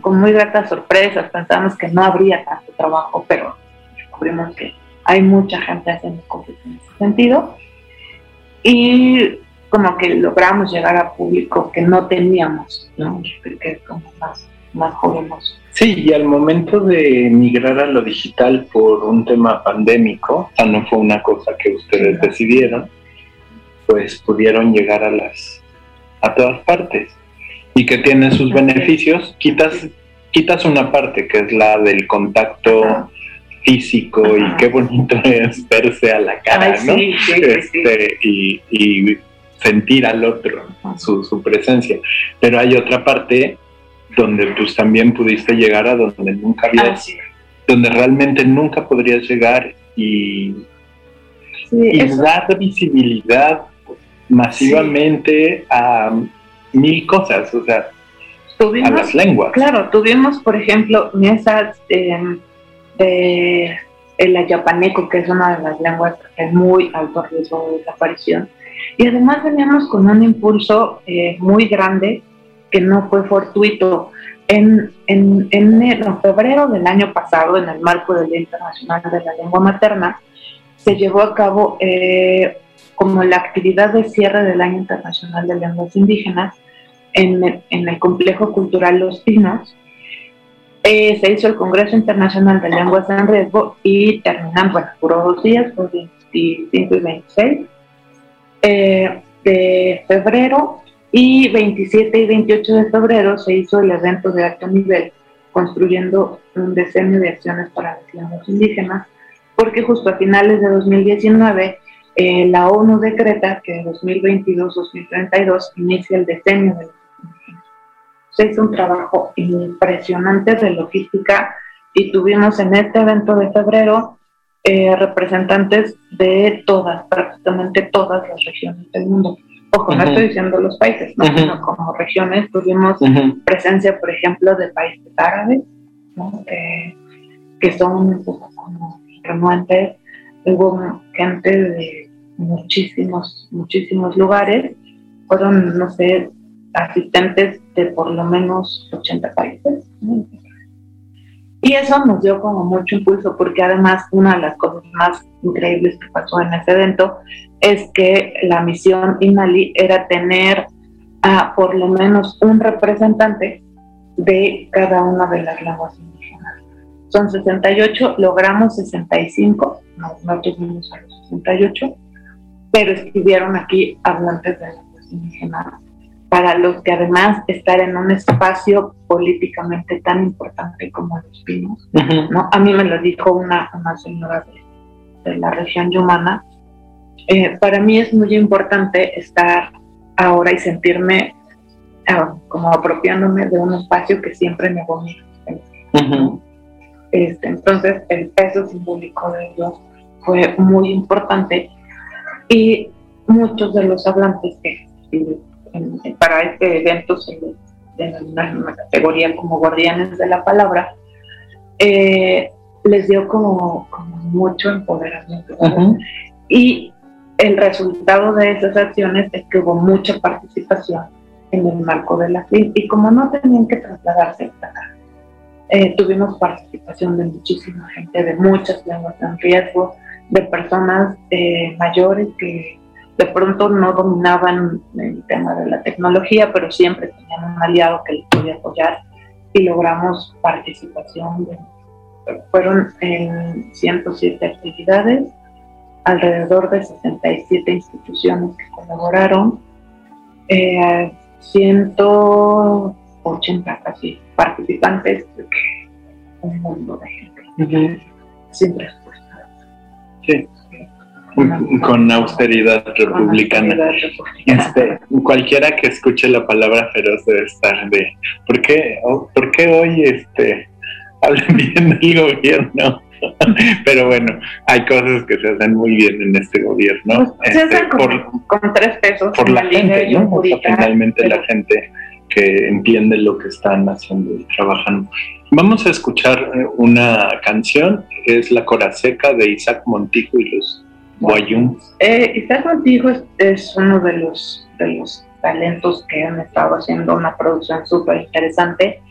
Con muy gratas sorpresas, pensamos que no habría tanto trabajo, pero descubrimos que hay mucha gente haciendo cosas en ese sentido. Y como que logramos llegar a público que no teníamos, ¿no? que es como más, más jóvenes Sí, y al momento de migrar a lo digital por un tema pandémico, o sea, no fue una cosa que ustedes decidieron, pues pudieron llegar a las a todas partes y que tiene sus beneficios. Quitas quitas una parte que es la del contacto físico y qué bonito es verse a la cara, ¿no? este, y, y, sentir al otro su, su presencia. Pero hay otra parte donde pues también pudiste llegar a donde nunca habías, donde realmente nunca podrías llegar y, dar visibilidad masivamente a mil cosas, o sea, a las lenguas. Claro, tuvimos, por ejemplo, mesas de, de el ayapaneco, que es una de las lenguas que es muy alto riesgo de desaparición. Y además veníamos con un impulso eh, muy grande que no fue fortuito. En, en, en, febrero del año pasado, en el marco del Día Internacional de la Lengua Materna, se llevó a cabo eh, como la actividad de cierre del Año Internacional de Lenguas Indígenas en el, en el Complejo Cultural Los Pinos. Eh, se hizo el Congreso Internacional de Lenguas en Riesgo y terminan, bueno, duró dos días, por 25 y 26 eh, de febrero y 27 y 28 de febrero se hizo el evento de alto nivel, construyendo un diseño de acciones para las lenguas indígenas, porque justo a finales de 2019 eh, la ONU decreta que en 2022-2032 inicia el diseño de los. Se hizo un trabajo impresionante de logística y tuvimos en este evento de febrero eh, representantes de todas, prácticamente todas las regiones del mundo Ojo, no estoy diciendo los países, ¿no? sino como regiones tuvimos presencia, por ejemplo, de países árabes, ¿no? eh, que son pues, como renuentes. Hubo gente de muchísimos, muchísimos lugares fueron, no sé, asistentes de por lo menos 80 países. Y eso nos dio como mucho impulso porque además una de las cosas más increíbles que pasó en ese evento es que la misión INALI era tener a por lo menos un representante de cada una de las lenguas indígenas. Son 68, logramos 65, no, no tuvimos a los 68, pero estuvieron aquí hablantes de lenguas indígenas para los que además estar en un espacio políticamente tan importante como los pinos, ¿no? A mí me lo dijo una, una señora de, la región yumana. Eh, para mí es muy importante estar ahora y sentirme ah, como apropiándome de un espacio que siempre me mi este, entonces el peso simbólico de ellos fue muy importante y muchos de los hablantes que para este evento se una, categoría como guardianes de la palabra, eh, les dio como, mucho empoderamiento. Y el resultado de esas acciones es que hubo mucha participación en el marco de la FIN y como no tenían que trasladarse acá, eh, tuvimos participación de muchísima gente, de muchas lenguas en riesgo, de personas eh, mayores que de pronto no dominaban el tema de la tecnología, pero siempre tenían un aliado que les podía apoyar y logramos participación. fueron en 107 actividades, alrededor de 67 instituciones que colaboraron, 180 eh, casi participantes, un mundo de gente, sin respuesta. Sí con austeridad republicana. Este, cualquiera que escuche la palabra feroz debe estar de ¿por qué, ¿por qué hoy este hablan bien del gobierno? Pero bueno, hay cosas que se hacen muy bien en este gobierno. Pues, se hacen este, con, tres pesos. Por la gente, ¿no? finalmente la gente que entiende lo que están haciendo y trabajando. Vamos a escuchar una canción, es La Coraseca de Isaac Montijo y los Guayum. Eh, Isaac Montijo es, uno de los, de los talentos que han estado haciendo una producción súper interesante.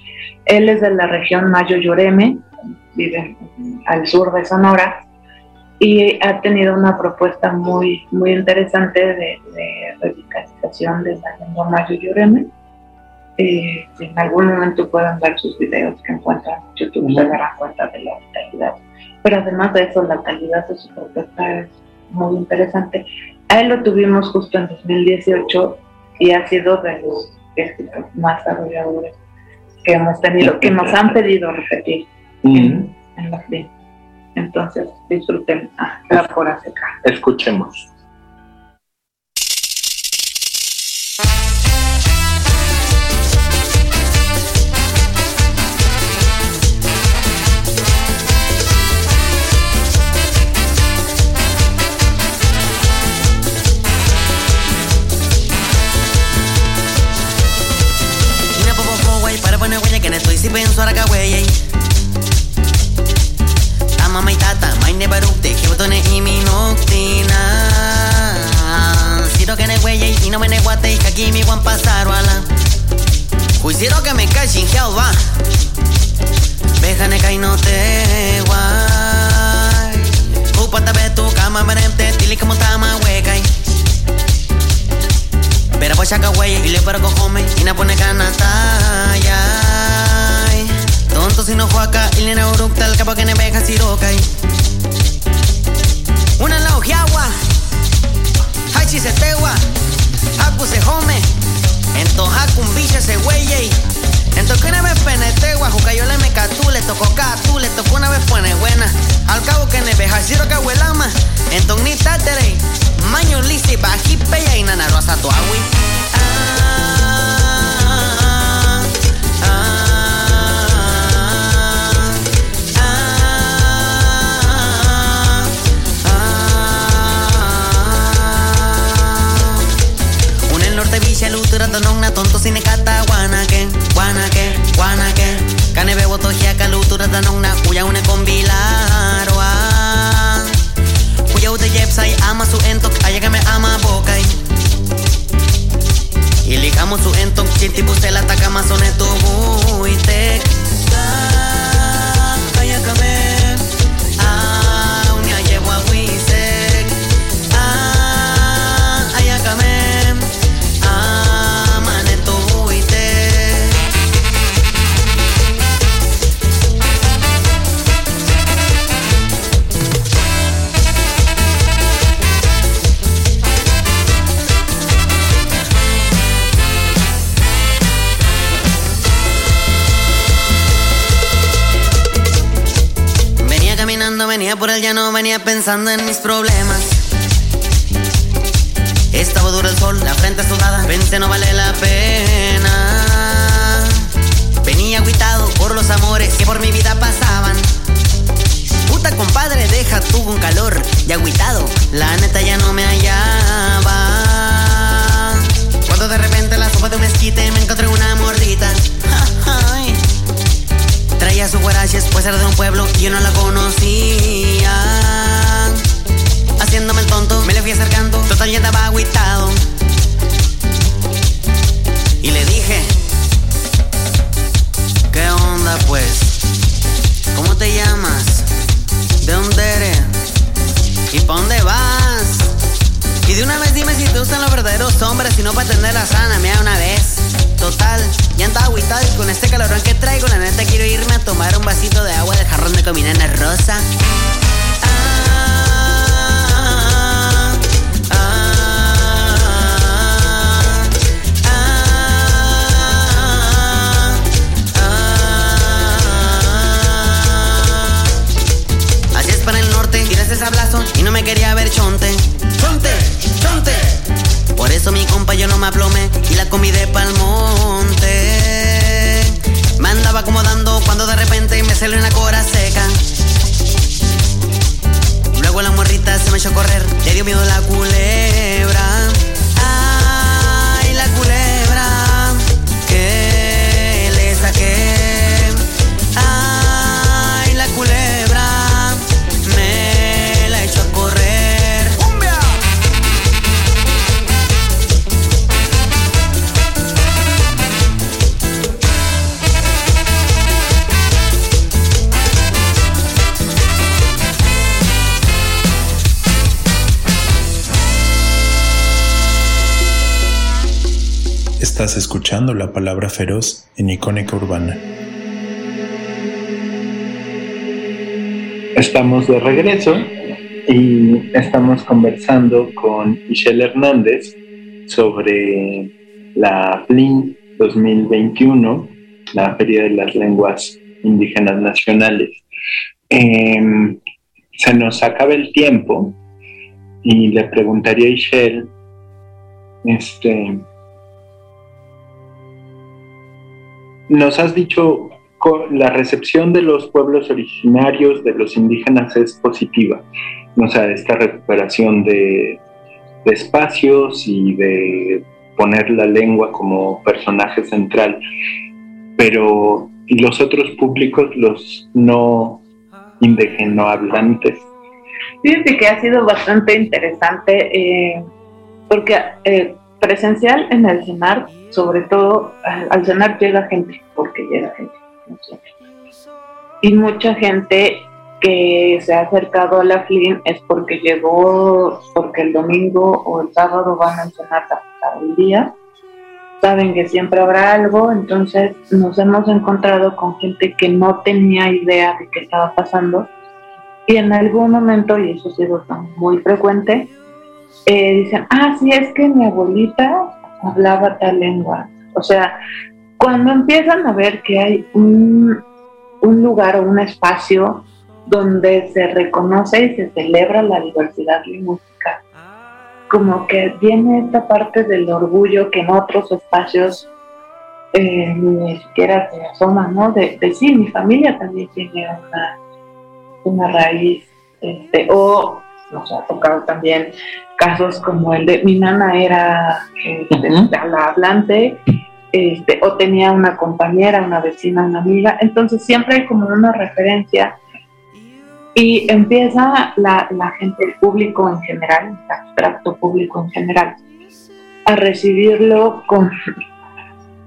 Él es de la región Mayo Lloreme, vive al sur de Sonora, y ha tenido una propuesta muy, muy interesante de, de revitalización de la lengua Mayo Lloreme. Eh, en algún momento pueden ver sus videos que encuentran en YouTube, se darán cuenta de la calidad. Pero además de eso, la calidad de su propuesta es muy interesante. A él lo tuvimos justo en 2018 y ha sido de los más desarrolladores que hemos tenido, que nos han pedido repetir en, la fin. Entonces, disfruten ah, la hora seca. Escuchemos. No me ne guate que aquí mi guan pasar wala Cuisiro que me cae sin va. Béjane que no te guay Upata be tu cama merente tili como tama huecay Pero pues acá wey y le paro cojome y na pone canata Tonto si no juaca, ilina urukta, el capo que ne beja sirokai. Una la ojiagua, hachi se tegua, haku se home, ento hakun bicha se weyey. Ento que una vez penetegua, jucayola me catú, le tocó catú, le tocó una vez pone buena. Al cabo que ne beja siro cahuelama, ento ni tatere, maño lisi, baji peya y nana rosa tu agui. Lutura dononna tonto sine kata guanake guanake guanake. Kane bebo tohiaka lutura dononna kuya une kombilarwa kuya ute jepsai ama su entok ayagame ama bokai. Su enton Cinti bustela takama soneto buitek. Ah, venía pensando en mis problemas. Estaba duro el sol, la frente sudada, pensé no vale la pena. Venía agüitado por los amores que por mi vida pasaban. Puta compadre, deja tú con calor y agüitado, la neta ya no me hallaba. Cuando de repente la sopa de un esquite me encontré una mordita. Traía su guaraches, pues era de un pueblo y yo no la conocía. Haciéndome el tonto, me le fui acercando, total ya agüitado. Y le dije, ¿qué onda pues? ¿Cómo te llamas? ¿De dónde eres? ¿Y pa' dónde vas? Y de una vez dime si te gustan los verdaderos hombres y no para tener la sana, mira una vez. Total, ya andaba agüitado y con este calorón que traigo, la neta quiero irme a tomar un vasito de agua del jarrón de cominana rosa. Así es para el norte, tiras ese sablazo y no me quería ver chonte. Chonte, chonte. Por eso mi compa yo no me aplomé y la comí de pa'l monte. Me andaba acomodando cuando de repente me salió una cora seca. Luego la morrita se me echó a correr, le dio miedo la culebra. Ay, la culebra que le saqué. Estás escuchando la palabra feroz en Icónica Urbana. Estamos de regreso y estamos conversando con Michelle Hernández sobre la FLIN 2021, la Feria de las Lenguas Indígenas Nacionales. Em, se nos acaba el tiempo y le preguntaría a Michelle, este, nos has dicho la recepción de los pueblos originarios, de los indígenas, es positiva. O sea, esta recuperación de, espacios y de poner la lengua como personaje central. Pero, ¿y los otros públicos, los no indígenohablantes? Fíjate que ha sido bastante interesante eh, porque eh, presencial en el cenar, sobre todo al, cenar llega gente, porque llega gente. Y mucha gente que se ha acercado a la FLIN es porque llegó, porque el domingo o el sábado van a cenar hasta el día. Saben que siempre habrá algo, entonces nos hemos encontrado con gente que no tenía idea de qué estaba pasando y en algún momento, y eso ha sido muy frecuente, eh, dicen, ah, sí, es que mi abuelita hablaba tal lengua. O sea, cuando empiezan a ver que hay un, un lugar o un espacio donde se reconoce y se celebra la diversidad lingüística, como que viene esta parte del orgullo que en otros espacios eh, ni siquiera se asoma, ¿no? De, de sí, mi familia también tiene una, una raíz, este, o nos ha tocado también casos como el de mi nana era este, la hablante, este, o tenía una compañera, una vecina, una amiga, entonces siempre hay como una referencia y empieza la, la gente, el público en general, el abstracto público en general, a recibirlo con,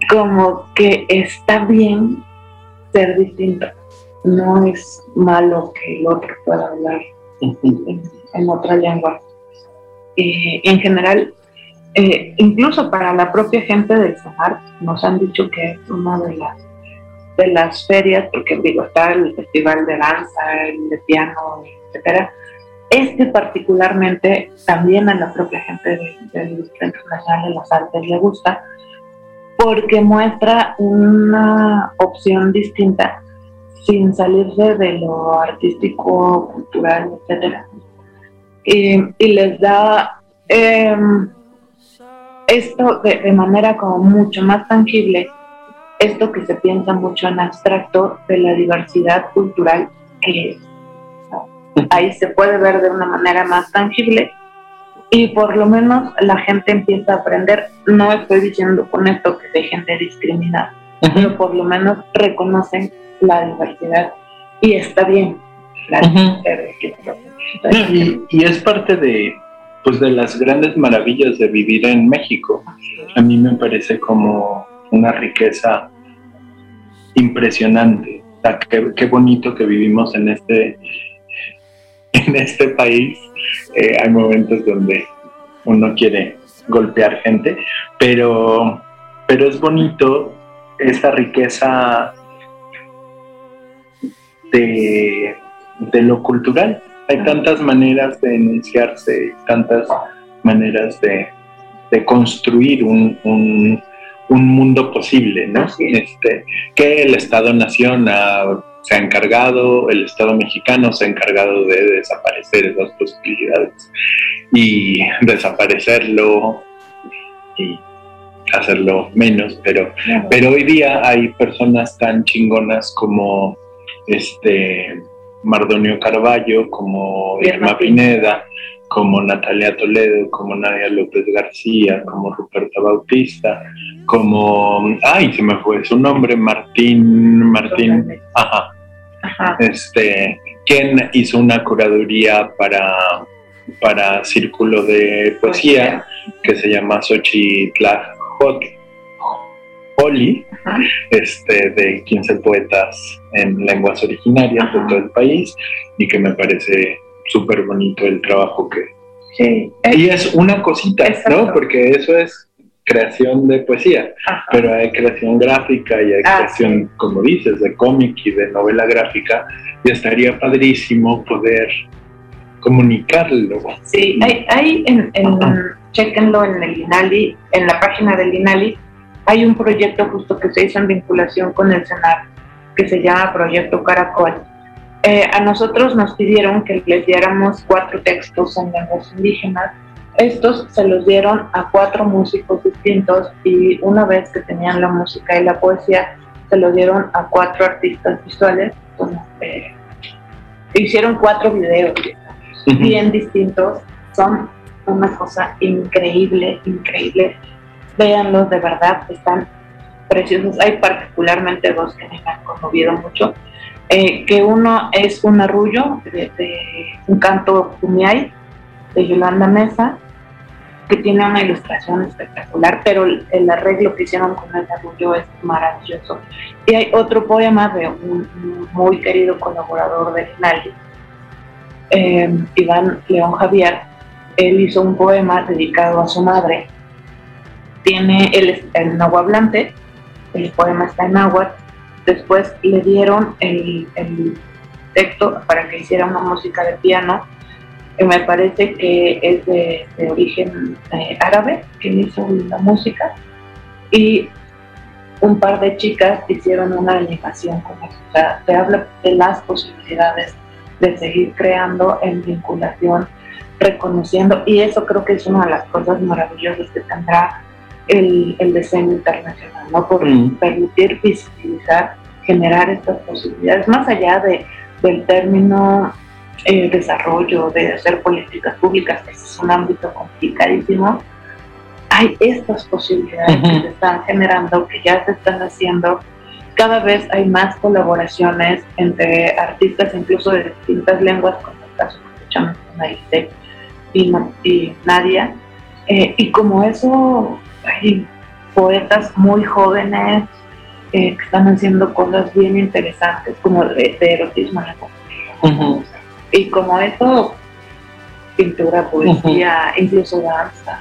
como que está bien ser distinto. No es malo que el otro pueda hablar en, en otra lengua. Y en general, eh, incluso para la propia gente del Sahar, nos han dicho que es una de las de las ferias, porque digo, está el festival de danza, el de piano, etcétera. Este particularmente también a la propia gente del Centro Nacional de las Artes le gusta, porque muestra una opción distinta sin salirse de lo artístico, cultural, etcétera. Y, y les da eh, esto de, de, manera como mucho más tangible, esto que se piensa mucho en abstracto de la diversidad cultural que es. Ahí se puede ver de una manera más tangible y por lo menos la gente empieza a aprender. No estoy diciendo con esto que dejen de discriminar, uh -huh. pero por lo menos reconocen la diversidad y está bien. La uh -huh. Y, es parte de, pues, de las grandes maravillas de vivir en México. A mí me parece como una riqueza impresionante. Qué, qué bonito que vivimos en este, en este país. Eh, hay momentos donde uno quiere golpear gente, pero, pero es bonito esa riqueza de, de lo cultural. Hay tantas maneras de enunciarse, tantas maneras de, de construir un, un, un, mundo posible, ¿no? Este, que el Estado-Nación se ha encargado, el Estado mexicano se ha encargado de desaparecer esas posibilidades y desaparecerlo y hacerlo menos, pero, claro. pero hoy día hay personas tan chingonas como este Mardonio Carballo, como Irma Pineda, como Natalia Toledo, como Nadia López García, como Ruperta Bautista, como, ay, se me fue su nombre, Martín, Martín, ajá, ajá. este, quien hizo una curaduría para, para Círculo de Poesía, que se llama Poli, este, de 15 poetas en lenguas originarias Ajá. de todo el país y que me parece súper bonito el trabajo que... Sí, y es una cosita, exacto. ¿no? Porque eso es creación de poesía, Ajá. pero hay creación gráfica y hay ah, creación, sí. como dices, de cómic y de novela gráfica y estaría padrísimo poder comunicarlo. Sí, hay, hay en, en chequenlo en el INALI, en la página del INALI, hay un proyecto justo que se hizo en vinculación con el CENAR, que se llama Proyecto Caracol. Eh, a nosotros nos pidieron que les diéramos cuatro textos en lenguas indígenas. Estos se los dieron a cuatro músicos distintos y una vez que tenían la música y la poesía, se lo dieron a cuatro artistas visuales. Eh, hicieron cuatro videos uh -huh. bien distintos. Son una cosa increíble, increíble véanlos de verdad, están preciosos. Hay particularmente dos que me han conmovido mucho. Eh, que uno es un arrullo de, un canto Kumiai de Yolanda Mesa, que tiene una ilustración espectacular, pero el, el, arreglo que hicieron con el arrullo es maravilloso. Y hay otro poema de un, un muy querido colaborador de Finali, eh, Iván León Javier. Él hizo un poema dedicado a su madre, tiene el, el nahuablante, el poema está en náhuatl, después le dieron el, el, texto para que hiciera una música de piano, que me parece que es de, origen eh, árabe, quien hizo la música, y un par de chicas hicieron una animación con eso. O sea, se habla de las posibilidades de seguir creando en vinculación, reconociendo, y eso creo que es una de las cosas maravillosas que tendrá el, el diseño internacional, ¿no? Por mm. permitir visibilizar, generar estas posibilidades, más allá de, del término eh, desarrollo, de hacer políticas públicas, que es un ámbito complicadísimo, hay estas posibilidades uh -huh. que se están generando, que ya se están haciendo. Cada vez hay más colaboraciones entre artistas, incluso de distintas lenguas, como el caso que escuchamos con Aite y, y Nadia. Eh, y como eso hay poetas muy jóvenes eh, que están haciendo cosas bien interesantes, como de, erotismo Y como eso, pintura, poesía, incluso danza,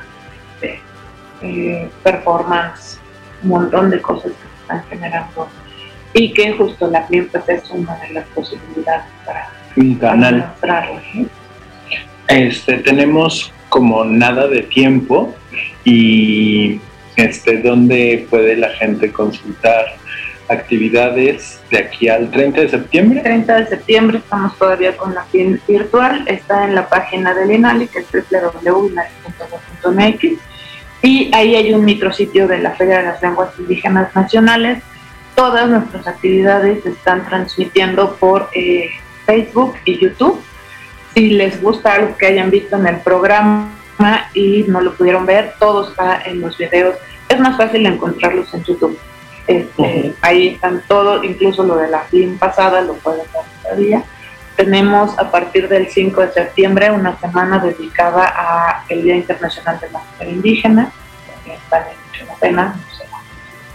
eh, performance, un montón de cosas que se están generando. Y que justo la Climpes es una de las posibilidades para, un canal. Este, tenemos como nada de tiempo y este, ¿dónde puede la gente consultar actividades de aquí al 30 de septiembre? 30 de septiembre estamos todavía con la fin virtual, está en la página del INALI, que es www.inali.gov.mx y ahí hay un micrositio de la Feria de las Lenguas Indígenas Nacionales. Todas nuestras actividades se están transmitiendo por eh, Facebook y YouTube. Si les gusta algo que hayan visto en el programa y no lo pudieron ver, todo está en los videos. Es más fácil encontrarlos en YouTube. Este, ahí están todos, incluso lo de la film pasada lo pueden ver todavía. Tenemos a partir del 5 de septiembre una semana dedicada a el Día Internacional de la Mujer Indígena, que vale mucho la pena,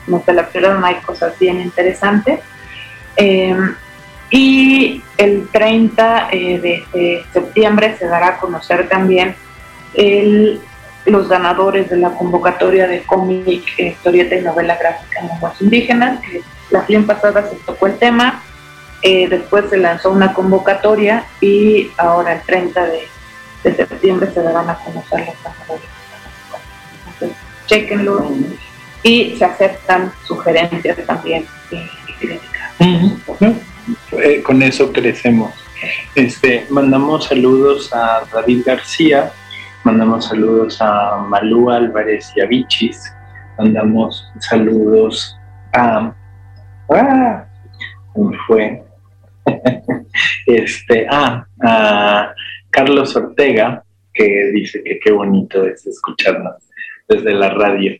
no se, la pierdan, hay cosas bien interesantes. Em, y el 30 eh, de, septiembre se dará a conocer también los ganadores de la convocatoria de cómic, eh, historieta y novela gráfica en lenguas indígenas, que la fin pasada se tocó el tema, eh, después se lanzó una convocatoria y ahora el 30 de, septiembre se darán a conocer los ganadores. Entonces, chequenlo y se aceptan sugerencias también y críticas. Eh, con eso crecemos. Este, mandamos saludos a David García, mandamos saludos a Malú Álvarez y a Bichis, mandamos saludos a... ¡Ah! fue? este, ah, a Carlos Ortega, que dice que qué bonito es escucharnos desde la radio.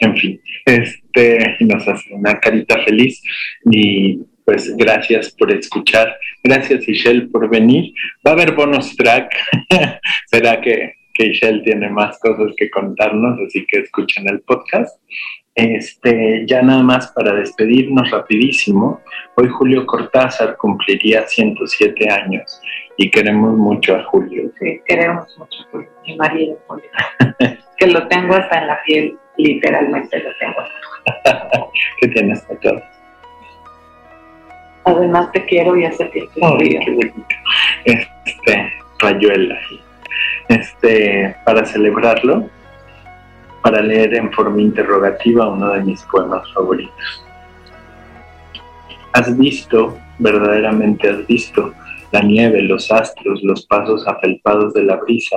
En fin, este nos hace una carita feliz y pues gracias por escuchar. Gracias, Ishel, por venir. Va a haber bonus track. Será que, que Ishel tiene más cosas que contarnos, así que escuchen el podcast. Este, ya nada más para despedirnos rapidísimo, hoy Julio Cortázar cumpliría 107 años y queremos mucho a Julio. Sí, queremos mucho a Julio, mi marido Julio, que lo tengo hasta en la piel, literalmente lo tengo. ¿Qué tienes, todo? Además te quiero y hace tiempo. Oh, qué Este, rayuela. Este, para celebrarlo, para leer en forma interrogativa uno de mis poemas favoritos. ¿Has visto, verdaderamente has visto, la nieve, los astros, los pasos afelpados de la brisa?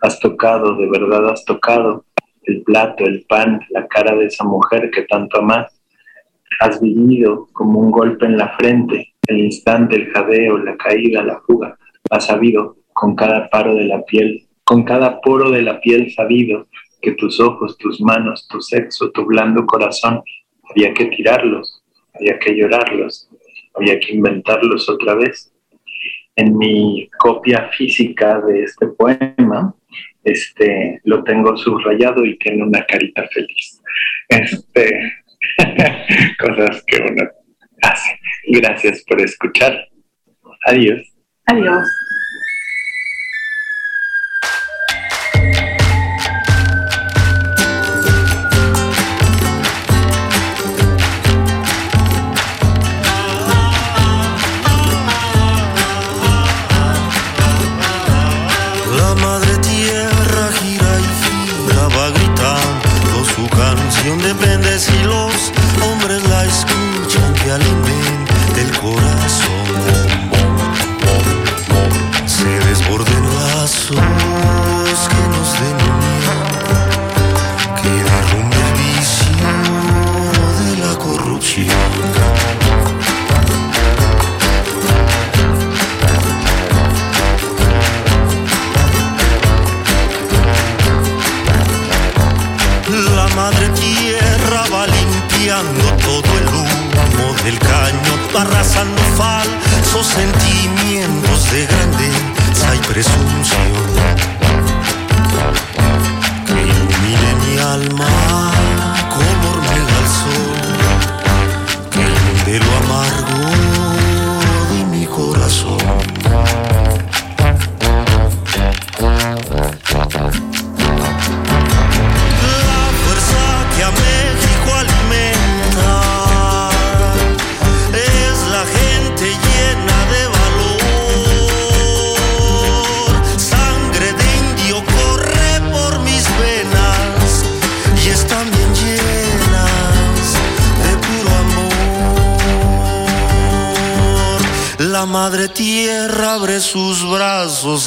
¿Has tocado, de verdad has tocado, el plato, el pan, la cara de esa mujer que tanto amas? Has vivido como un golpe en la frente, el instante, el jadeo, la caída, la fuga. Has sabido con cada paro de la piel, con cada poro de la piel sabido que tus ojos, tus manos, tu sexo, tu blando corazón, había que tirarlos, había que llorarlos, había que inventarlos otra vez. En mi copia física de este poema, este, lo tengo subrayado y tiene una carita feliz. Este, cosas que uno hace. Gracias por escuchar. Adiós. Adiós.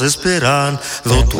Esperando tu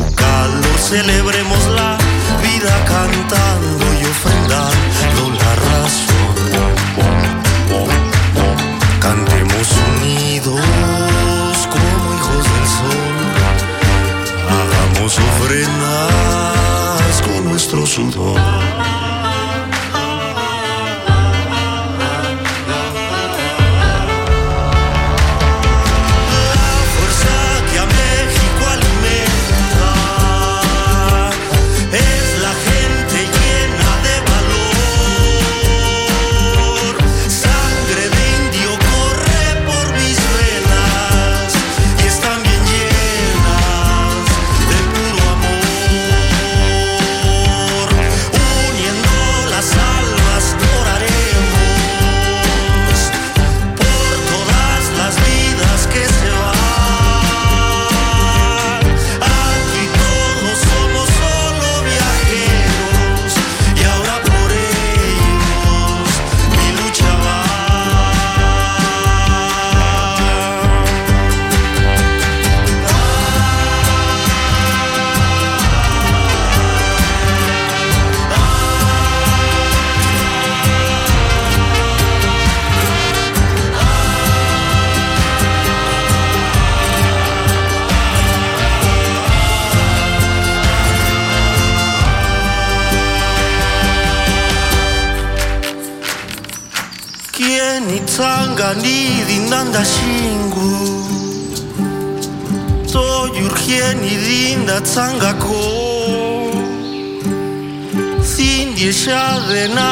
linda shingu Soy urgeni linda tsangako Zindie xarrena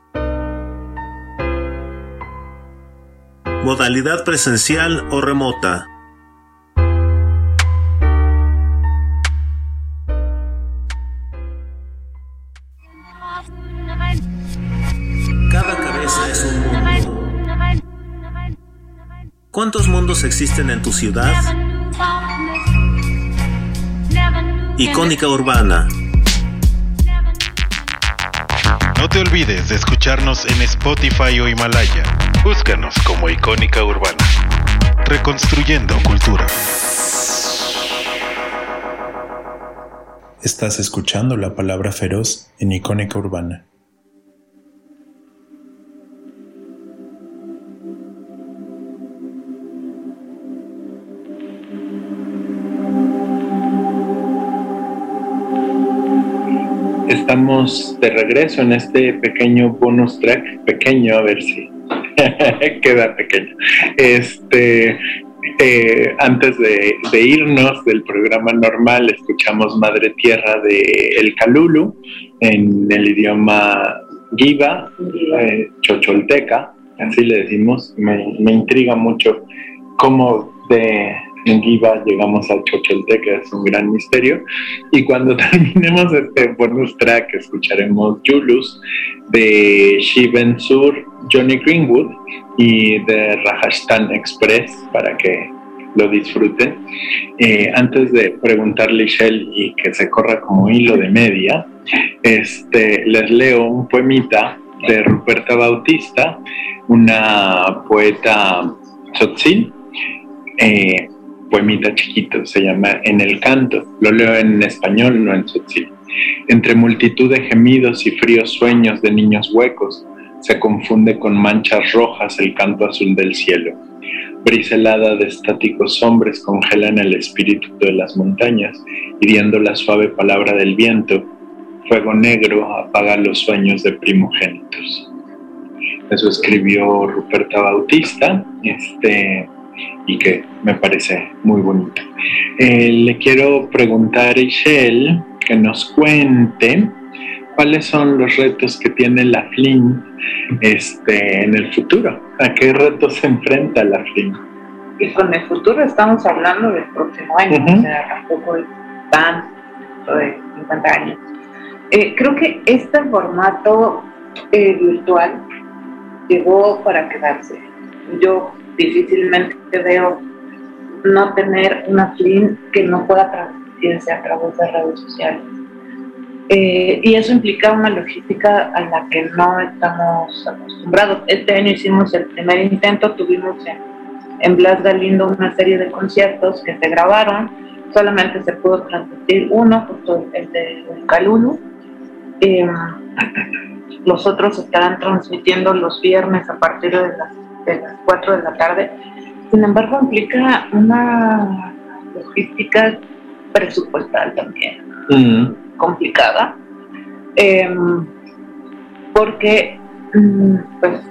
Modalidad presencial o remota. ¿Cuántos mundos existen en tu ciudad? Icónica Urbana. No te olvides de escucharnos en Spotify o Himalaya. Búscanos como Icónica Urbana. Reconstruyendo cultura. Estás escuchando la palabra feroz en Icónica Urbana. estamos de regreso en este pequeño bonus track, pequeño, a ver si queda pequeño. Este, eh, antes de, irnos del programa normal, escuchamos Madre Tierra de El Calulu en el idioma Giva, eh, Chocholteca, así le decimos. Me, me intriga mucho cómo de en llegamos al Chocholteca, es un gran misterio. Y cuando terminemos este bonus track, escucharemos Julus de Shiven Sur, Johnny Greenwood y de Rajasthan Express para que lo disfruten. Eh, antes de preguntarle Shell y que se corra como hilo de media, este, les leo un poemita de Ruperta Bautista, una poeta tzotzil, eh, poemita chiquito, se llama En el canto, lo leo en español, no en tzotzil. Entre multitud de gemidos y fríos sueños de niños huecos, se confunde con manchas rojas el canto azul del cielo. Brisa helada de estáticos hombres congela en el espíritu de las montañas, hiriendo la suave palabra del viento. Fuego negro apaga los sueños de primogénitos. Eso escribió Ruperta Bautista, este, y que me parece muy bonito. Eh, le quiero preguntar a Ishel que nos cuente cuáles son los retos que tiene la FLIN este, en el futuro. ¿A qué retos se enfrenta la FLIN? Y con el futuro estamos hablando del próximo año, o sea, tampoco es tan de 50 años. Eh, creo que este formato eh, virtual llegó para quedarse. Yo difícilmente veo no tener una FLIN que no pueda transmitirse a través de redes sociales eh, y eso implica una logística a la que no estamos acostumbrados. Este año hicimos el primer intento, tuvimos en, en Blas Galindo una serie de conciertos que se grabaron, solamente se pudo transmitir uno, justo el de Calulu. Eh, los otros estarán transmitiendo los viernes a partir de las, de las 4 de la tarde. Sin embargo, implica una logística presupuestal también. Complicada, em, porque mm, pues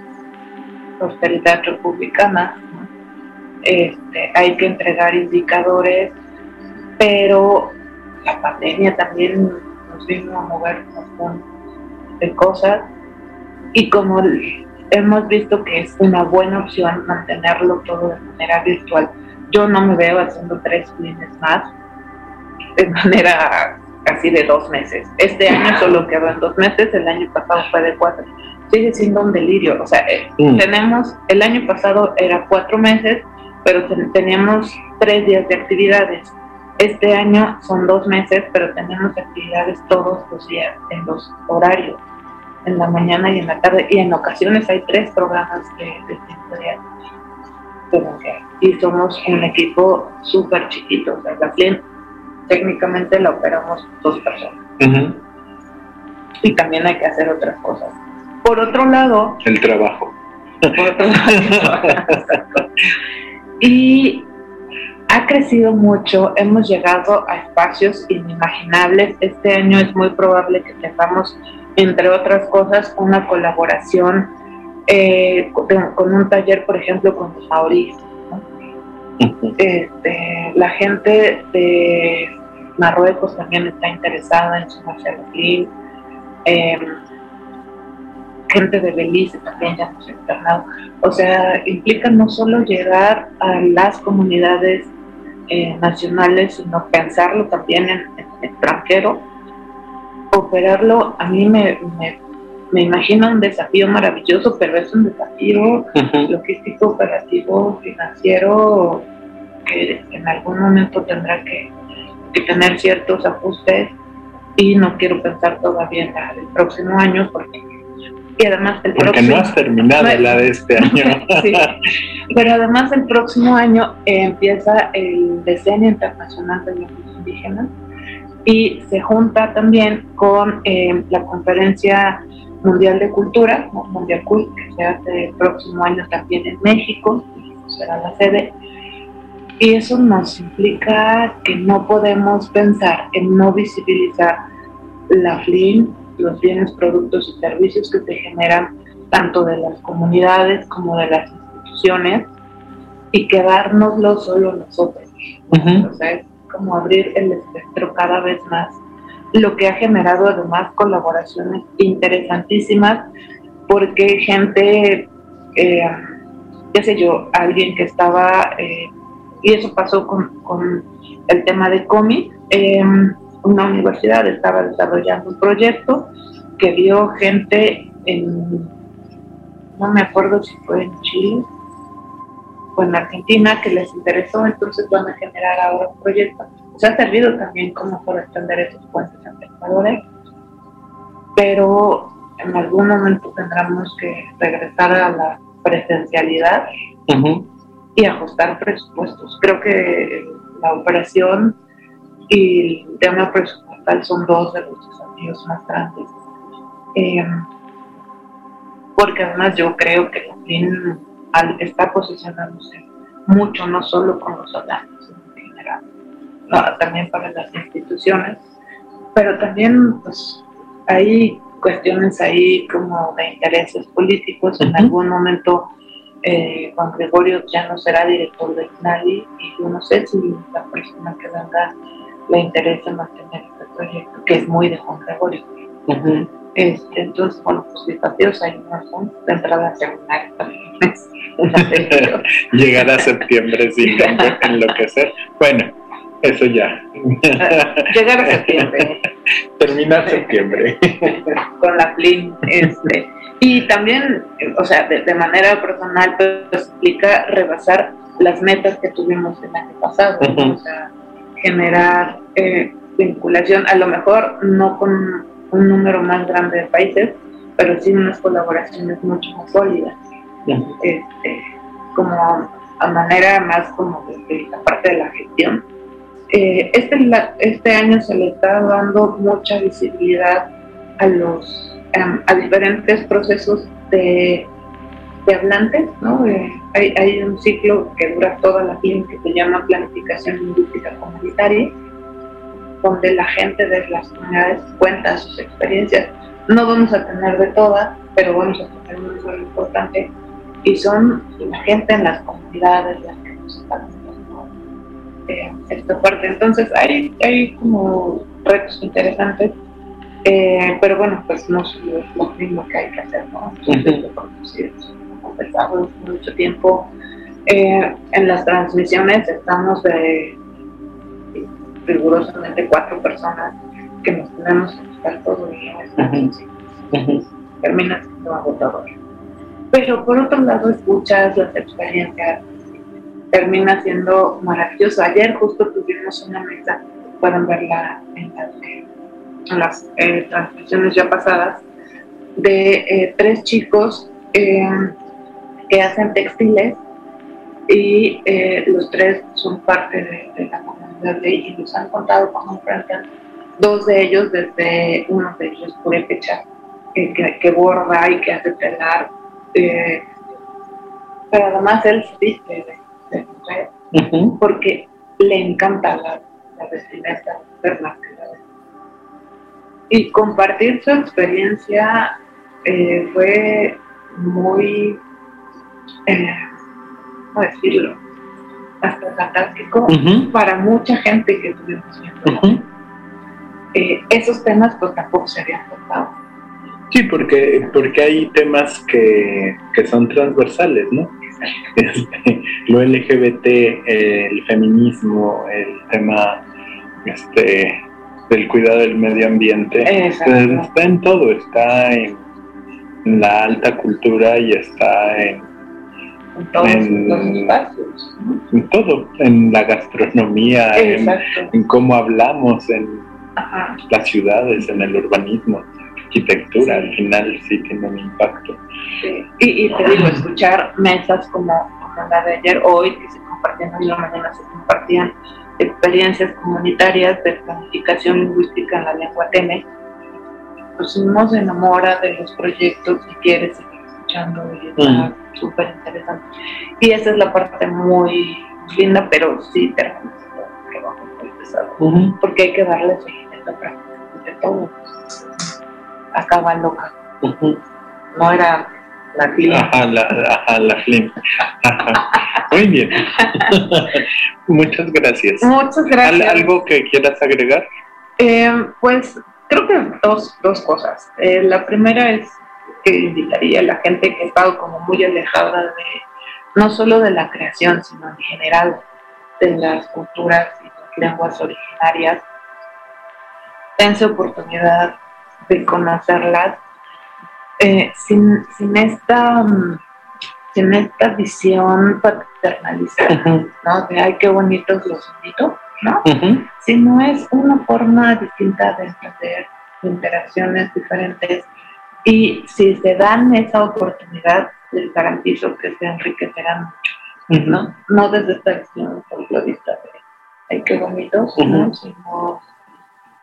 austeridad republicana, este, hay que entregar indicadores, pero la pandemia también nos vino a mover un montón de cosas y como hemos visto que es una buena opción mantenerlo todo de manera virtual, yo no me veo haciendo tres fines más de manera casi de dos meses. Este año solo quedó en dos meses, el año pasado fue de cuatro. Sigue siendo un delirio. O sea, eh, mm. tenemos, el año pasado era cuatro meses, pero teníamos tres días de actividades. Este año son dos meses, pero tenemos actividades todos los días, en los horarios, en la mañana y en la tarde, y en ocasiones hay tres programas de, de cinco días. Y somos un equipo súper chiquito, o sea, la técnicamente la operamos dos personas. Y también hay que hacer otras cosas. Por otro lado... El trabajo. Por otro lado, y ha crecido mucho, hemos llegado a espacios inimaginables. Este año es muy probable que tengamos, entre otras cosas, una colaboración eh, con, un taller, por ejemplo, con los maoríes. Este, la gente de Marruecos también está interesada en sumarse a la em, gente de Belice también ya nos ha internado. O sea, implica no solo llegar a las comunidades eh, nacionales, sino pensarlo también en, extranjero. Operarlo, a mí me, me, imagino un desafío maravilloso, pero es un desafío logístico, operativo, financiero, que en algún momento tendrá que que tener ciertos ajustes. Y no quiero pensar todavía en la del próximo año porque y además el porque no has terminado la de este año. Sí, pero además el próximo año eh, empieza el Decenio Internacional de los Indígenas y se junta también con eh, la Conferencia Mundial de Cultura, Mundial Cult, que se hace el próximo año también en México, será la sede, y eso nos implica que no podemos pensar en no visibilizar la FLIN, los bienes, productos y servicios que se generan tanto de las comunidades como de las instituciones y quedárnoslo solo nosotros. O sea, es como abrir el espectro cada vez más, lo que ha generado además colaboraciones interesantísimas porque gente, eh, qué sé yo, alguien que estaba... Eh, y eso pasó con, el tema de cómic. Em, una universidad estaba desarrollando un proyecto que vio gente en, no me acuerdo si fue en Chile o en Argentina, que les interesó, entonces van a generar ahora un proyecto. Se ha servido también como por extender esos puentes entre pero en algún momento tendremos que regresar a la presencialidad y ajustar presupuestos. Creo que la operación y el tema presupuestal tal son dos de los desafíos más grandes. Eh, porque además yo creo que FLIN al, está posicionándose mucho, no solo con los sino en general, no, también para las instituciones, pero también pues hay cuestiones ahí como de intereses políticos. En algún momento eh, Juan Gregorio ya no será director del nadie y yo no sé si la persona que venga le interesa mantener este proyecto, que es muy de Juan Gregorio. este, entonces, bueno, pues desafíos hay no son de entrada a terminar Llegar a septiembre sin enloquecer. Bueno, eso ya. Llegar a septiembre. Terminar septiembre. Con la FLIN. Este. Y también, o sea, de, manera personal, pues explica rebasar las metas que tuvimos el año pasado. O sea, generar eh, vinculación, a lo mejor no con un número más grande de países, pero sí unas colaboraciones mucho más sólidas. Este, como a manera más como de la parte de la gestión eh, este, este año se le está dando mucha visibilidad a los em, a diferentes procesos de, de hablantes, ¿no? Eh, hay, hay, un ciclo que dura toda la vida que se llama planificación lingüística comunitaria, donde la gente de las comunidades cuenta sus experiencias. No vamos a tener de todas, pero vamos a tener muy importante, y son la gente en las comunidades las que nos están esta parte. Entonces hay, hay como retos interesantes, eh, pero bueno, pues no es lo mismo que hay que hacer, ¿no? mucho tiempo eh, en las transmisiones estamos de rigurosamente cuatro personas que nos tenemos que buscar todo el día. Termina siendo agotador. Pero por otro lado escuchas las experiencias termina siendo maravilloso. Ayer justo tuvimos una mesa, pueden verla en las, eh, transmisiones ya pasadas, de eh, tres chicos eh, que hacen textiles y los tres son parte de, la comunidad de y nos han contado cómo enfrentan dos de ellos, desde uno de ellos, Purépecha, que, que borda y que hace telar, pero además él se viste de porque le encanta la, la vestimenta Y compartir su experiencia eh, fue muy, eh, ¿cómo decirlo? Hasta fantástico para mucha gente que estuvimos viendo. Eh, esos temas pues tampoco se habían tocado. Sí, porque, porque hay temas que, que son transversales, ¿no? Este, lo LGBT, el feminismo, el tema este, del cuidado del medio ambiente, está en todo, está en, la alta cultura y está en, en, todo, en la gastronomía, en, cómo hablamos, en las ciudades, en el urbanismo arquitectura al final sí tiene un impacto. Y, te digo, escuchar mesas como, la de ayer, hoy, que se compartían, hoy la mañana se compartían experiencias comunitarias de planificación lingüística en la lengua teme, pues uno se enamora de los proyectos y quiere seguir escuchando y está súper interesante. Y esa es la parte muy linda, pero sí termina siendo un trabajo muy pesado, porque hay que darle seguimiento a prácticamente todo acaba loca. No era la Flim. Ajá, la, ajá, la Flim. Muy bien. Muchas gracias. Muchas gracias. ¿Algo que quieras agregar? Eh, pues creo que dos, dos cosas. Eh, la primera es que invitaría a la gente que ha estado como muy alejada de no solo de la creación, sino en general de las culturas y las lenguas originarias, dense oportunidad de conocerlas eh, sin, sin, esta sin esta visión paternalista, ¿no? De ay qué bonitos los invito, ¿no? Sino es una forma distinta de entender interacciones diferentes y si se dan esa oportunidad les garantizo que se enriquecerán mucho, ¿no? No desde esta visión folclorista de ay qué bonitos, ¿no? Sino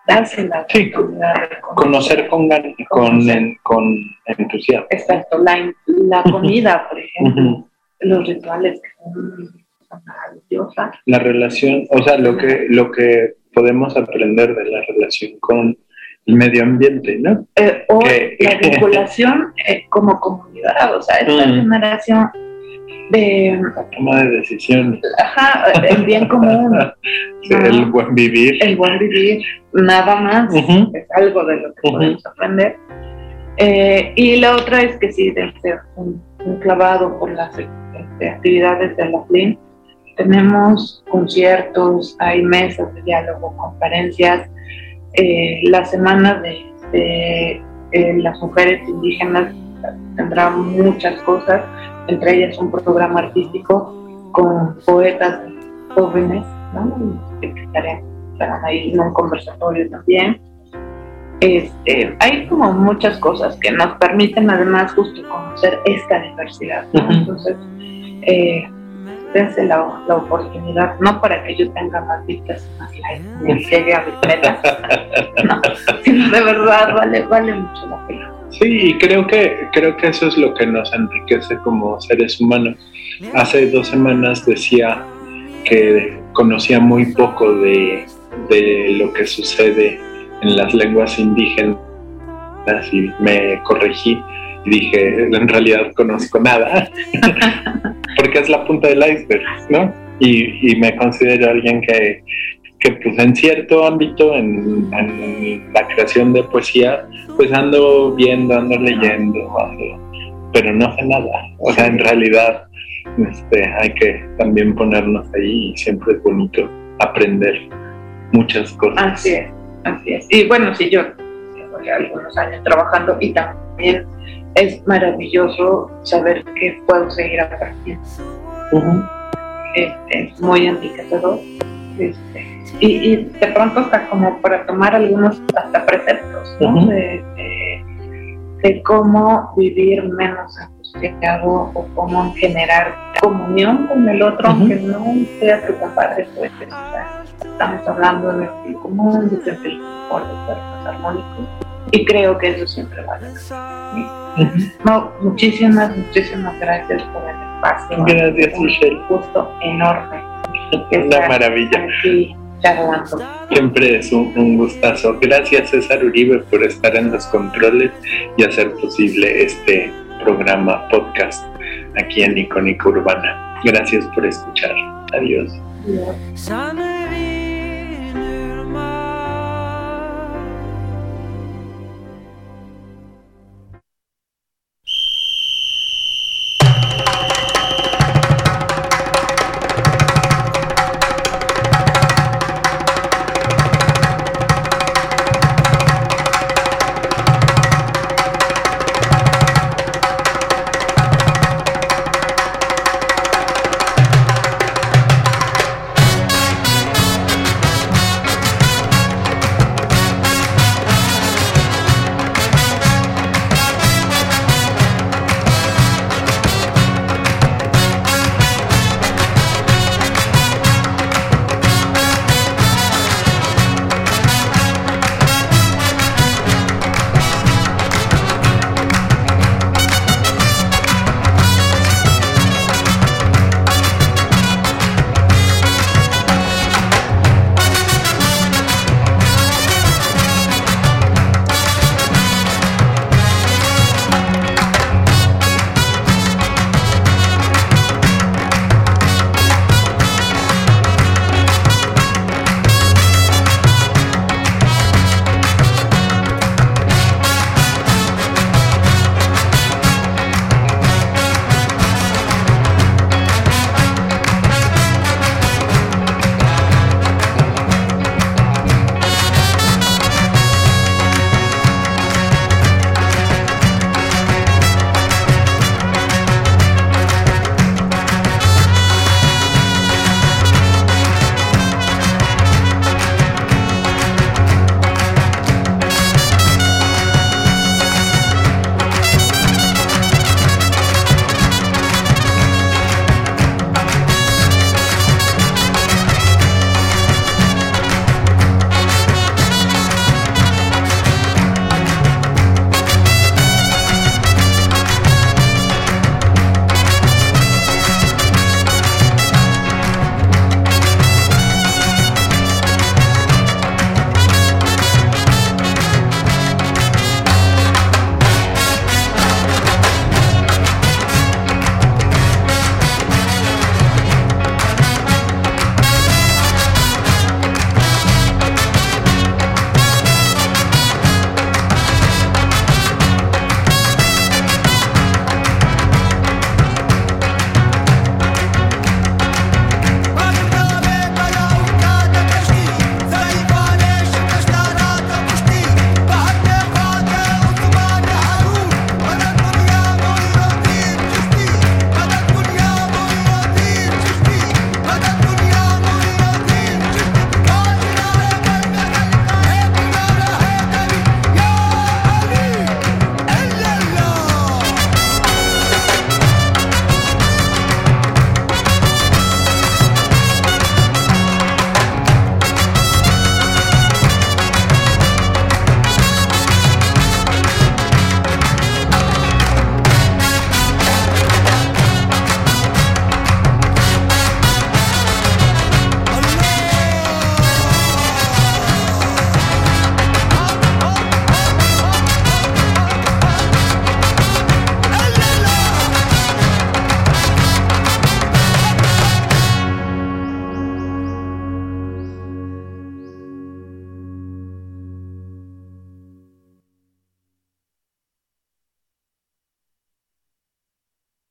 darse la Sí, oportunidad de Conocer con, gan- con, en- con entusiasmo. Exacto, la, la comida, por ejemplo, los rituales que son maravillosas. La relación, o sea, lo que, lo que podemos aprender de la relación con el medio ambiente, ¿no? Eh, o Que- la vinculación eh, como comunidad, o sea, esta Mm. generación de, La toma de decisiones, ajá, el bien común, sí, el buen vivir. el buen vivir, nada más, es algo de lo que podemos aprender. Eh, y la otra es que sí, desde un, un clavado por las este, actividades de la FLIN, tenemos conciertos, hay mesas de diálogo, conferencias, eh, la semana de, de, eh, las mujeres indígenas tendrá muchas cosas, entre ellas un programa artístico con poetas jóvenes, ¿no? estarán, ahí en un conversatorio también. Este, hay como muchas cosas que nos permiten además justo conocer esta diversidad. ¿no? Entonces, eh, la, la oportunidad, no para que yo tenga más vistas más likes, ni llegue a mis metas, no, sino de verdad vale, vale mucho la pena. Sí, y creo que, creo que eso es lo que nos enriquece como seres humanos. Hace dos semanas decía que conocía muy poco de, de lo que sucede en las lenguas indígenas y me corregí y dije, en realidad conozco nada, porque es la punta del iceberg, ¿no? Y, y me considero alguien que, que pues en cierto ámbito, en, en la creación de poesía, pues ando viendo, ando leyendo, ando- pero no sé nada. O sea, en realidad este, hay que también ponernos ahí y siempre es bonito aprender muchas cosas. Así es, así es. Y bueno, sí, yo llevo ya algunos años trabajando y también es maravilloso saber que puedo seguir aprendiendo. Este, es muy enriquecedor. Este, y, y de pronto hasta como para tomar algunos hasta preceptos de, de- de cómo vivir menos angustiado o cómo generar comunión con el otro, aunque no sea tu. O sea, estamos hablando de el común, de sentir el confort, de ser más armónico. Y creo que eso siempre vale. Ujú. No, muchísimas, muchísimas gracias por el espacio. Gracias, Un Michelle. gusto enorme. Una maravilla. Aquí charlando. Siempre es un, un gustazo. Gracias César Uribe por estar en los controles y hacer posible este programa podcast aquí en Icónica Urbana. Gracias por escuchar. Adiós. Adiós.